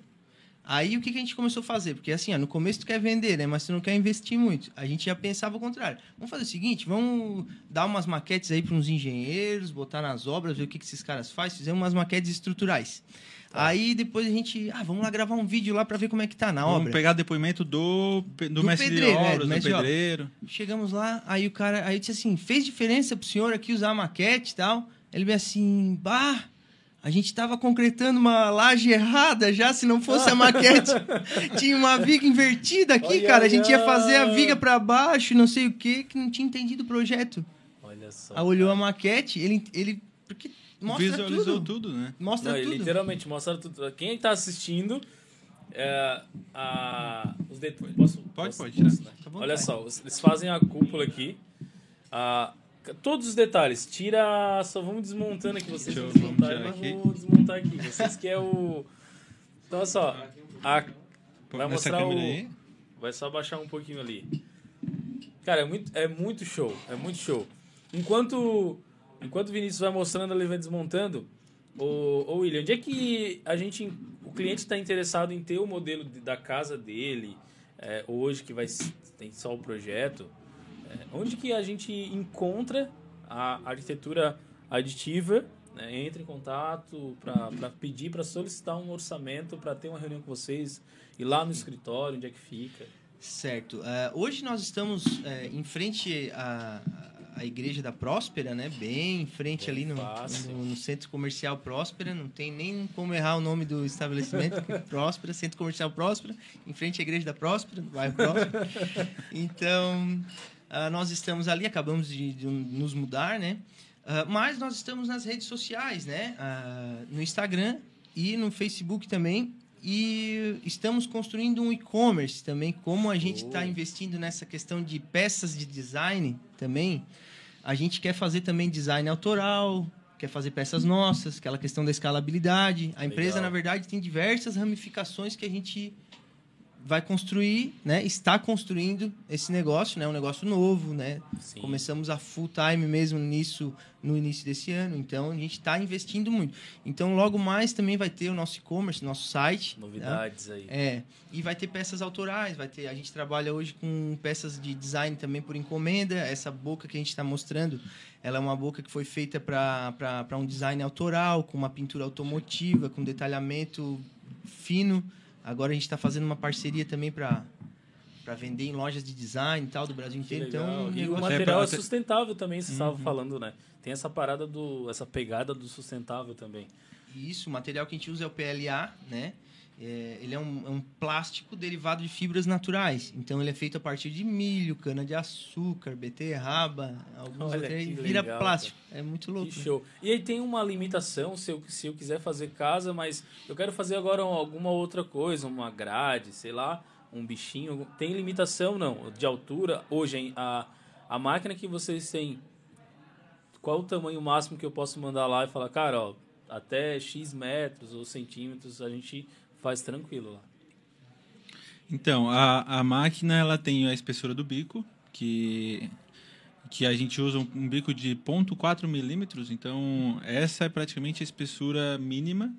Aí, o que, que a gente começou a fazer? Porque, assim, ó, no começo tu quer vender, né? Mas tu não quer investir muito. A gente já pensava o contrário. Vamos fazer o seguinte, vamos dar umas maquetes aí para uns engenheiros, botar nas obras, ver o que, que esses caras fazem. Fizemos umas maquetes estruturais. Aí, depois a gente... Ah, vamos lá gravar um vídeo lá para ver como é que tá na Vamos obra. pegar depoimento do, do, Do mestre pedreiro, de é, do obras, do, mestre de obras. pedreiro. Chegamos lá, aí o cara, aí disse assim, fez diferença pro senhor aqui usar a maquete e tal? Ele veio assim, bah, a gente tava concretando uma laje errada já, se não fosse a <laughs> maquete. tinha uma viga invertida aqui, Olha, cara, a gente ia fazer a viga para baixo, não sei o que, que não tinha entendido o projeto. Olha só. Aí olhou a maquete, ele, ele porque mostra Visualizou tudo. tudo, né? Mostra Não, tudo. literalmente mostra tudo. Quem tá assistindo, é, a, os detalhes. Posso, Pode, posso- pode tirar. posso, né? Tá bom, Olha vai. só, eles fazem a cúpula aqui. a- todos os detalhes. Tira. Só vamos desmontando aqui. Vocês Deixa eu- desmontar, aqui. vou desmontar aqui. Vocês que é o. Então, olha só. A, Vai mostrar o-. Vai só baixar um pouquinho ali. Cara, é muito, é muito show. É muito show. Enquanto, enquanto o Vinícius vai mostrando, ele vai desmontando. Ô, ô William, onde é que a gente. O cliente está interessado em ter o modelo de- da casa dele é, hoje, que vai tem só o projeto. É, onde que a gente encontra a arquitetura aditiva? né? Entra em contato para pedir, para solicitar um orçamento, para ter uma reunião com vocês, ir lá no escritório, onde é que fica. Certo. Eh, hoje nós estamos eh, em frente à, à Igreja da Próspera, né? Bem em frente Bem ali no, no, no Centro Comercial Próspera. Não tem nem como errar o nome do estabelecimento. Próspera, Centro Comercial Próspera. Em frente à Igreja da Próspera, no bairro Próspera. <laughs> Então, ah, nós estamos ali, acabamos de, de nos mudar, né? Ah, mas nós estamos nas redes sociais, né? Ah, no Instagram e no Facebook também. E estamos construindo um e-commerce também. Como a gente está Oh. investindo nessa questão de peças de design também, a gente quer fazer também design autoral, quer fazer peças nossas, aquela questão da escalabilidade. A empresa, Legal. na verdade, tem diversas ramificações que a gente vai construir, né? Está construindo esse negócio, né? Um negócio novo, né? Sim. Começamos a full time mesmo nisso no início desse ano, então a gente está investindo muito. Então logo mais também vai ter o nosso e-commerce, nosso site, né? Novidades aí. É, e vai ter peças autorais, vai ter. A gente trabalha hoje com peças de design também por encomenda. Essa boca que a gente está mostrando, ela é uma boca que foi feita para um design autoral, com uma pintura automotiva, com detalhamento fino. Agora a gente está fazendo uma parceria também para para vender em lojas de design e tal do Brasil inteiro. Então, o e o negócio- material é, É sustentável também, você estava falando, né? Tem essa parada do. essa pegada do sustentável também. Isso, o material que a gente usa é o PLA, né? É, ele é um, é um plástico derivado de fibras naturais. Então, ele é feito a partir de milho, cana-de-açúcar, beterraba, alguns Olha que vira legal, plástico. É muito louco. Que né? show. E aí tem uma limitação se eu, se eu quiser fazer casa, mas eu quero fazer agora alguma outra coisa, uma grade, sei lá, um bichinho. Tem limitação, não? De altura? Hoje, a, a máquina que vocês têm, qual o tamanho máximo que eu posso mandar lá e falar, cara, ó, até X metros ou centímetros a gente faz tranquilo lá. Então, a, a máquina ela tem a espessura do bico, que, que a gente usa um, um bico de 0.4 milímetros, então essa é praticamente a espessura mínima,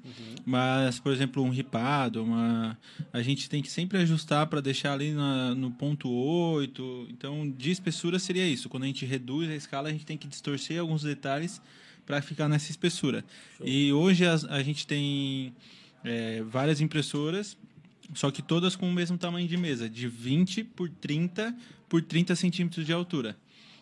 mas, por exemplo, um ripado, uma, a gente tem que sempre ajustar para deixar ali na, no ponto 8, então de espessura seria isso, quando a gente reduz a escala a gente tem que distorcer alguns detalhes para ficar nessa espessura. E hoje as- a, gente tem é, várias impressoras só que todas com o mesmo tamanho de mesa, de 20 por 30 por 30 centímetros de altura.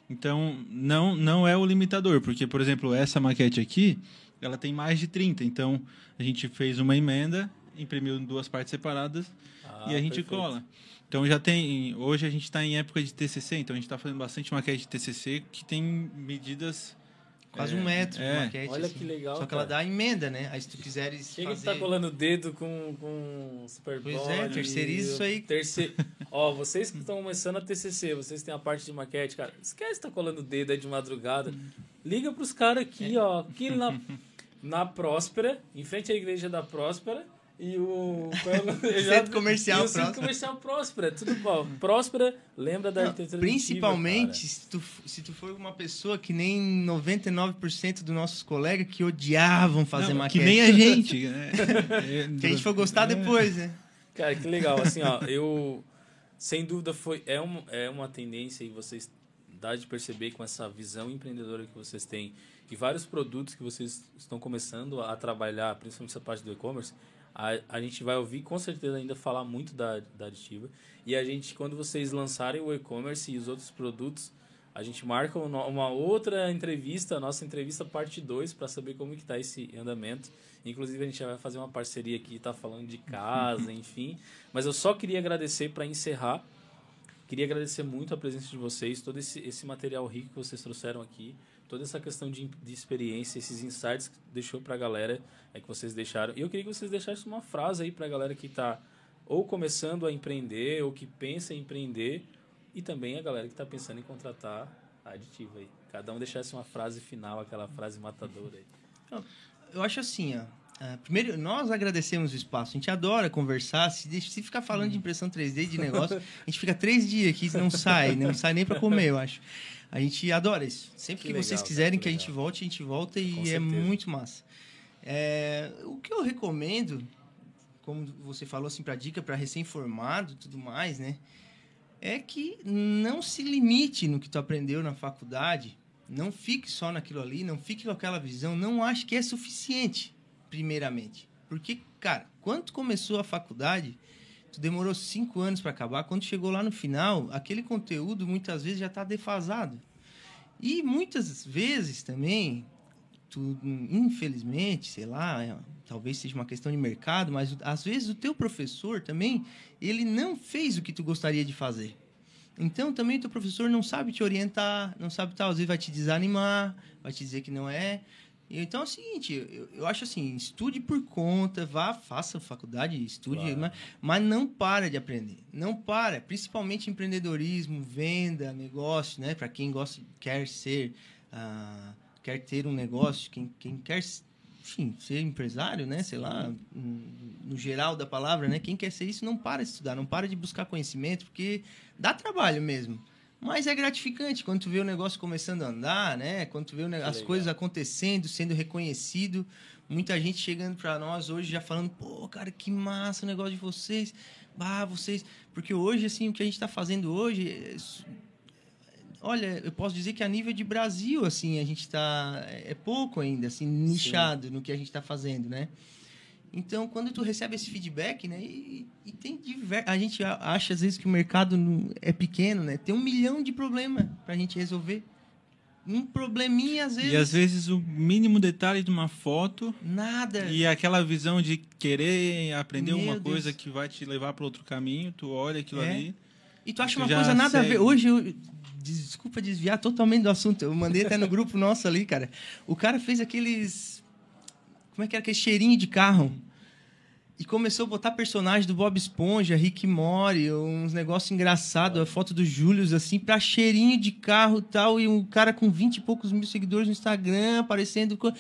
Então, não, não é o limitador, porque, por exemplo, essa maquete aqui, ela tem mais de 30. Então, a gente fez uma emenda imprimiu em duas partes separadas Ah, e a gente perfeito. cola. Então já tem. Hoje a gente está em época de TCC, então a gente está fazendo bastante maquete de TCC que tem medidas. Quase é, um metro de é. maquete. Olha assim. que legal, Só que ela cara. dá emenda, né? Aí se tu quiseres Chega que fazer... tá colando o dedo com, com Super Pois Bond é, terceiriza isso aí. Terce... <laughs> Ó, vocês que estão começando a TCC, vocês têm a parte de maquete, cara, esquece tá colando o dedo aí de madrugada. Liga pros caras aqui, ó, aqui na, na Próspera, em frente à igreja da Próspera. E o. qual é <laughs> Centro Comercial e o Centro Próspera. Comercial Próspera. Tudo bom. Próspera, lembra da Não, arquitetura principalmente se tu, se tu for uma pessoa que nem 99% dos nossos colegas que odiavam fazer Não, maquete. que nem a <laughs> gente. né? É, Que a gente foi gostar depois, né? Cara, que legal. Assim, ó, eu. Sem dúvida, foi, é, um, é uma tendência e vocês dá de perceber com essa visão empreendedora que vocês têm e vários produtos que vocês estão começando a trabalhar, principalmente essa parte do e-commerce, a, a gente vai ouvir com certeza ainda falar muito da, da aditiva. E a gente, quando vocês lançarem o e-commerce e os outros produtos, a gente marca uma outra entrevista, a nossa entrevista parte 2, para saber como que está esse andamento. Inclusive, a gente já vai fazer uma parceria aqui, tá falando de casa, <laughs> enfim. Mas eu só queria agradecer para encerrar. Queria agradecer muito a presença de vocês, todo esse, esse material rico que vocês trouxeram aqui, toda essa questão de, de experiência, esses insights que deixou para a galera, é que vocês deixaram. E eu queria que vocês deixassem uma frase aí para a galera que está ou começando a empreender, ou que pensa em empreender, e também a galera que está pensando em contratar a aditiva aí. Cada um deixasse uma frase final, aquela frase matadora aí. Eu acho assim, ó. Ah, primeiro, nós agradecemos o espaço. A gente adora conversar. Se, se ficar falando de impressão 3D, de negócio, <laughs> a gente fica três dias aqui e não sai. Não sai nem para comer, eu acho. A gente adora isso. Sempre Que que, legal, vocês quiserem que que a gente volte, a gente volta e Com é certeza. muito massa. É, o que eu recomendo, como você falou assim, para dica para recém-formado e tudo mais, né? É que não se limite no que tu aprendeu na faculdade. Não fique só naquilo ali, não fique com aquela visão. Não acho que é suficiente, primeiramente. Porque, cara, quando começou a faculdade, tu demorou cinco anos para acabar. Quando chegou lá no final, aquele conteúdo muitas vezes já está defasado. E muitas vezes também, tu, infelizmente, sei lá, é, talvez seja uma questão de mercado, mas o- às vezes o teu professor também, ele não fez o que tu gostaria de fazer. Então também teu professor não sabe te orientar, não sabe tal, às vezes vai te desanimar, vai te dizer que não é. Então é o seguinte, eu, eu acho assim, estude por conta, vá, faça faculdade, estude, Claro. mas, mas não para de aprender. Não para, principalmente empreendedorismo, venda, negócio, né? Para quem gosta, quer ser, ah, quer ter um negócio, quem, quem quer, enfim, ser empresário, né? Sei lá, no geral da palavra, né? Quem quer ser isso não para de estudar, não para de buscar conhecimento, porque dá trabalho mesmo. Mas é gratificante quando tu vê o negócio começando a andar, né? Quando tu vê as legal. coisas acontecendo, sendo reconhecido. Muita gente chegando para nós hoje já falando, pô, cara, que massa o negócio de vocês. Bah, vocês. Porque hoje, assim, o que a gente está fazendo hoje. é Olha, eu posso dizer que a nível de Brasil, assim, a gente está. É pouco ainda, assim, nichado no que a gente está fazendo, né? Então, quando tu recebe esse feedback, né? E, e tem diver... A gente a- acha, às vezes, que o mercado é pequeno, né? Tem um milhão de problemas pra gente resolver. Um probleminha, às vezes. E às vezes o mínimo detalhe de uma foto Nada. e aquela visão de querer aprender Meu uma Deus. coisa que vai te levar para outro caminho, tu olha aquilo É. ali. E tu acha uma coisa nada a ver. segue. Hoje eu. des- Desculpa desviar totalmente do assunto. Eu mandei até no grupo <laughs> nosso ali, cara. O cara fez aqueles. Como é que era? Aquele cheirinho de carro. E começou a botar personagem do Bob Esponja, Rick Mori, uns negócios engraçados, a foto do Július, assim, pra cheirinho de carro e tal. E um cara com 20 e poucos mil seguidores no Instagram, aparecendo. co-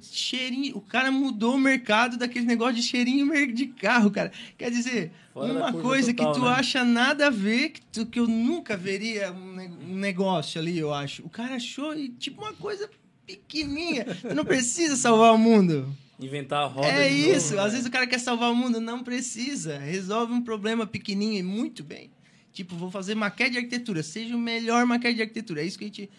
Cheirinho. O cara mudou o mercado daquele negócio de cheirinho de carro, cara. Quer dizer, Fora uma coisa total, que tu né? acha nada a ver, que, tu- que eu nunca veria um, um negócio ali, eu acho. O cara achou e, tipo uma coisa pequenininha. Tu não precisa salvar o mundo. Inventar a roda É de novo, isso. né? Às vezes o cara quer salvar o mundo, não precisa. Resolve um problema pequenininho e muito bem. Tipo, vou fazer maquete de arquitetura. Seja o melhor maquete de arquitetura. É isso que a gente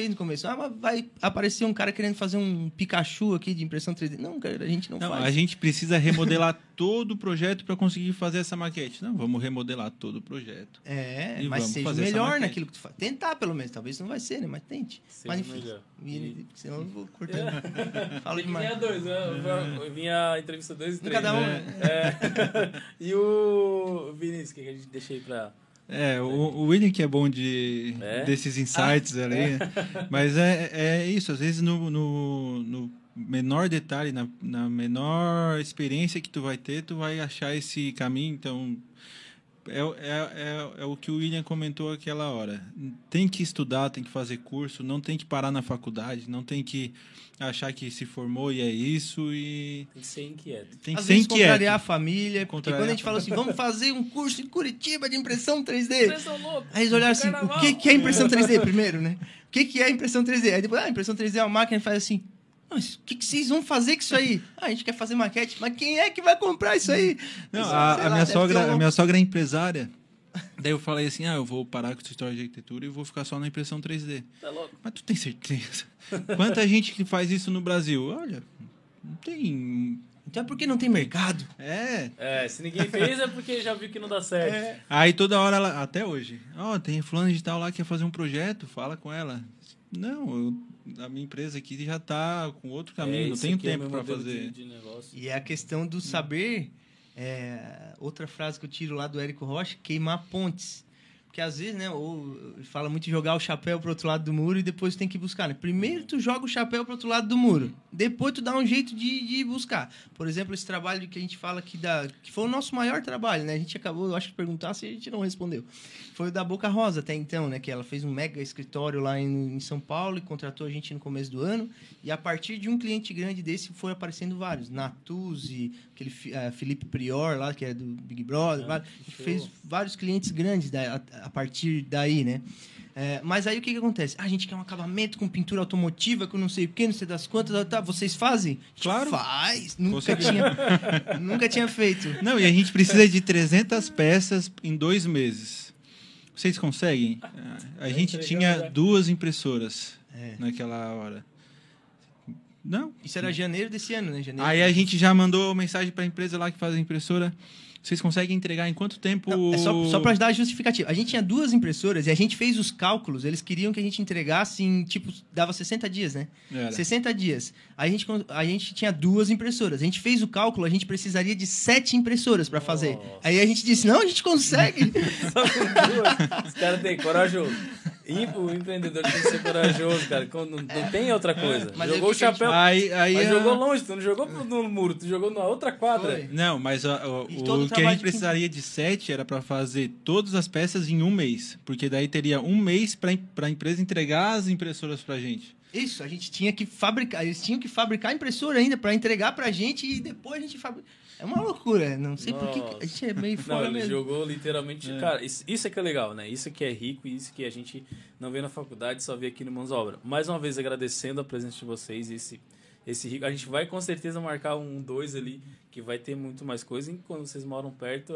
fez no começo. Ah, mas vai aparecer um cara querendo fazer um Pikachu aqui de impressão 3D. Não, cara, a gente não, Não, faz. a gente precisa remodelar <laughs> todo o projeto para conseguir fazer essa maquete. Não, vamos remodelar todo o projeto. É, E mas vamos seja melhor naquilo que tu faz. Tentar, pelo menos. Talvez não vai ser, né? Mas tente. Seja mas enfim. melhor. E- Senão eu vou cortando. <laughs> <laughs> Que demais. vinha dois, né? Eu vinha a entrevista dois e três. Cada um, né? É. E o Vinícius, o que que a gente deixa aí pra. É, o, o William que é bom de, É? desses insights Ah. ali. Mas é, é isso, às vezes no, no, no menor detalhe, na, na menor experiência que tu vai ter, tu vai achar esse caminho. Então, é, é, é, é o que o William comentou aquela hora. Tem que estudar, tem que fazer curso, não tem que parar na faculdade, não tem que achar que se formou e é isso e Tem que ser inquieto. tem que Às ser vezes inquieto. contrariar a família. Contrariar quando a gente a fala assim, vamos fazer um curso em Curitiba de impressão 3D. Vocês são loucos. Aí eles olharam assim, Carnaval. o que, que é impressão 3D primeiro, né? O que, que é impressão 3D? Aí depois, ah, impressão 3D é uma máquina que faz assim. Mas o que, que vocês vão fazer com isso aí? Ah, a gente quer fazer maquete, mas quem é que vai comprar isso aí? Não, a, lá, a minha sogra, um- a minha sogra é empresária. Daí eu falei assim: ah, eu vou parar com essa história de arquitetura e vou ficar só na impressão 3D. Tá louco. Mas tu tem certeza? <laughs> Quanta gente que faz isso no Brasil? Olha, não tem. Então é porque não tem mercado. É. É, se ninguém fez é porque já viu que não dá certo. Aí toda hora, ela, até hoje, ó, tem fulano de tal lá que quer fazer um projeto, fala com ela. Não, eu- a minha empresa aqui já tá com outro caminho, É, não tenho é tempo meu para fazer. De, de negócio. E é a questão do saber. É, outra frase que eu tiro lá do Érico Rocha, queimar pontes. Porque às vezes, né, ou fala muito de jogar o chapéu pro outro lado do muro e depois tem que buscar, né? Primeiro tu joga o chapéu pro outro lado do muro, depois tu dá um jeito de, de buscar. Por exemplo, esse trabalho que a gente fala aqui da que foi o nosso maior trabalho, né? A gente acabou, eu acho que perguntar se a gente não respondeu. Foi o da Boca Rosa até então, né, que ela fez um mega escritório lá em, em São Paulo e contratou a gente no começo do ano, e a partir de um cliente grande desse foi aparecendo vários, Natuzzi, aquele eh, Felipe Prior lá, que é do Big Brother, Ah, vários- a gente show. fez vários clientes grandes da- a, partir daí, né? É, mas aí o que, que acontece? Ah, a gente quer um acabamento com pintura automotiva, com não sei o que, não sei das quantas, tá, tá, vocês fazem? Gente Claro. Faz! Nunca tinha, <laughs> nunca tinha feito. Não, e a gente precisa de 300 peças em dois meses. Vocês conseguem? A gente entregamos tinha já. duas impressoras É. naquela hora. Não. Isso era janeiro desse ano, né? Janeiro. Aí a gente já mandou mensagem para a empresa lá que faz a impressora. Vocês conseguem entregar em quanto tempo? Não, é só, só para dar a justificativa. A gente tinha duas impressoras e a gente fez os cálculos. Eles queriam que a gente entregasse em, tipo, dava 60 dias, né? Era. 60 dias. Aí a gente, a gente tinha duas impressoras. A gente fez o cálculo, a gente precisaria de sete impressoras para fazer. Nossa. Aí a gente disse, não, a gente consegue. <laughs> Só com duas. Os caras têm corajoso. E o empreendedor tem que ser corajoso, cara. Quando não, não tem outra coisa. Mas jogou o o a chapéu. Aí, aí Mas a- jogou longe, tu não jogou no muro, tu jogou na outra quadra. Foi. Não, mas a- o, E o o que a gente de precisaria de sete era para fazer todas as peças em um mês. Porque daí teria um mês para a empresa entregar as impressoras pra gente. Isso, a gente tinha que fabricar. Eles tinham que fabricar a impressora ainda para entregar pra gente e depois a gente fabrica. É uma loucura. Não sei por que que a gente é meio Não, fora ele mesmo. jogou literalmente. Cara, isso, isso é que é legal, né? Isso que é rico e isso que a gente não vê na faculdade, só vê aqui no Mãos Obra. Mais uma vez agradecendo a presença de vocês, esse, esse rico. A gente vai com certeza marcar um dois ali, que vai ter muito mais coisa. E quando vocês moram perto,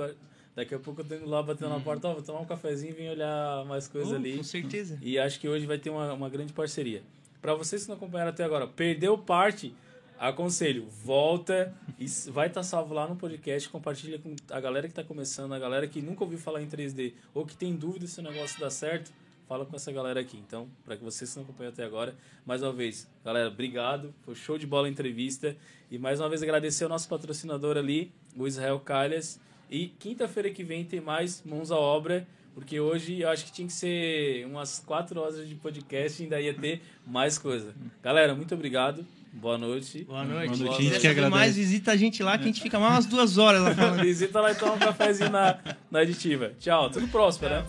daqui a pouco eu tô indo lá batendo na porta, ó, vou tomar um cafezinho e vim olhar mais coisas Oh, ali. Com certeza. E acho que hoje vai ter uma, uma grande parceria. Para vocês que não acompanharam até agora, perdeu parte, aconselho, volta e vai estar salvo lá no podcast, compartilha com a galera que está começando, a galera que nunca ouviu falar em 3D ou que tem dúvida se o negócio dá certo, fala com essa galera aqui. Então, para que vocês não acompanham até agora, mais uma vez, galera, obrigado, foi show de bola a entrevista e mais uma vez agradecer ao nosso patrocinador ali, o Israel Calhas. E quinta-feira que vem tem mais Mãos à Obra. Porque hoje eu acho que tinha que ser umas quatro horas de podcast e ainda ia ter mais coisa. Galera, muito obrigado. Boa noite. Boa noite. Boa noite, a gente que agradece. mais, visita a gente lá que a gente fica mais umas duas horas lá falando. <laughs> Visita lá e toma um cafezinho na, na aditiva. Tchau, tudo próximo, né?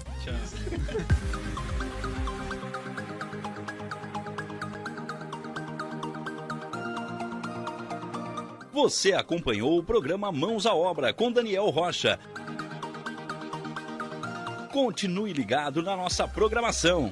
Você acompanhou o programa Mãos à Obra com Daniel Rocha. Continue ligado na nossa programação.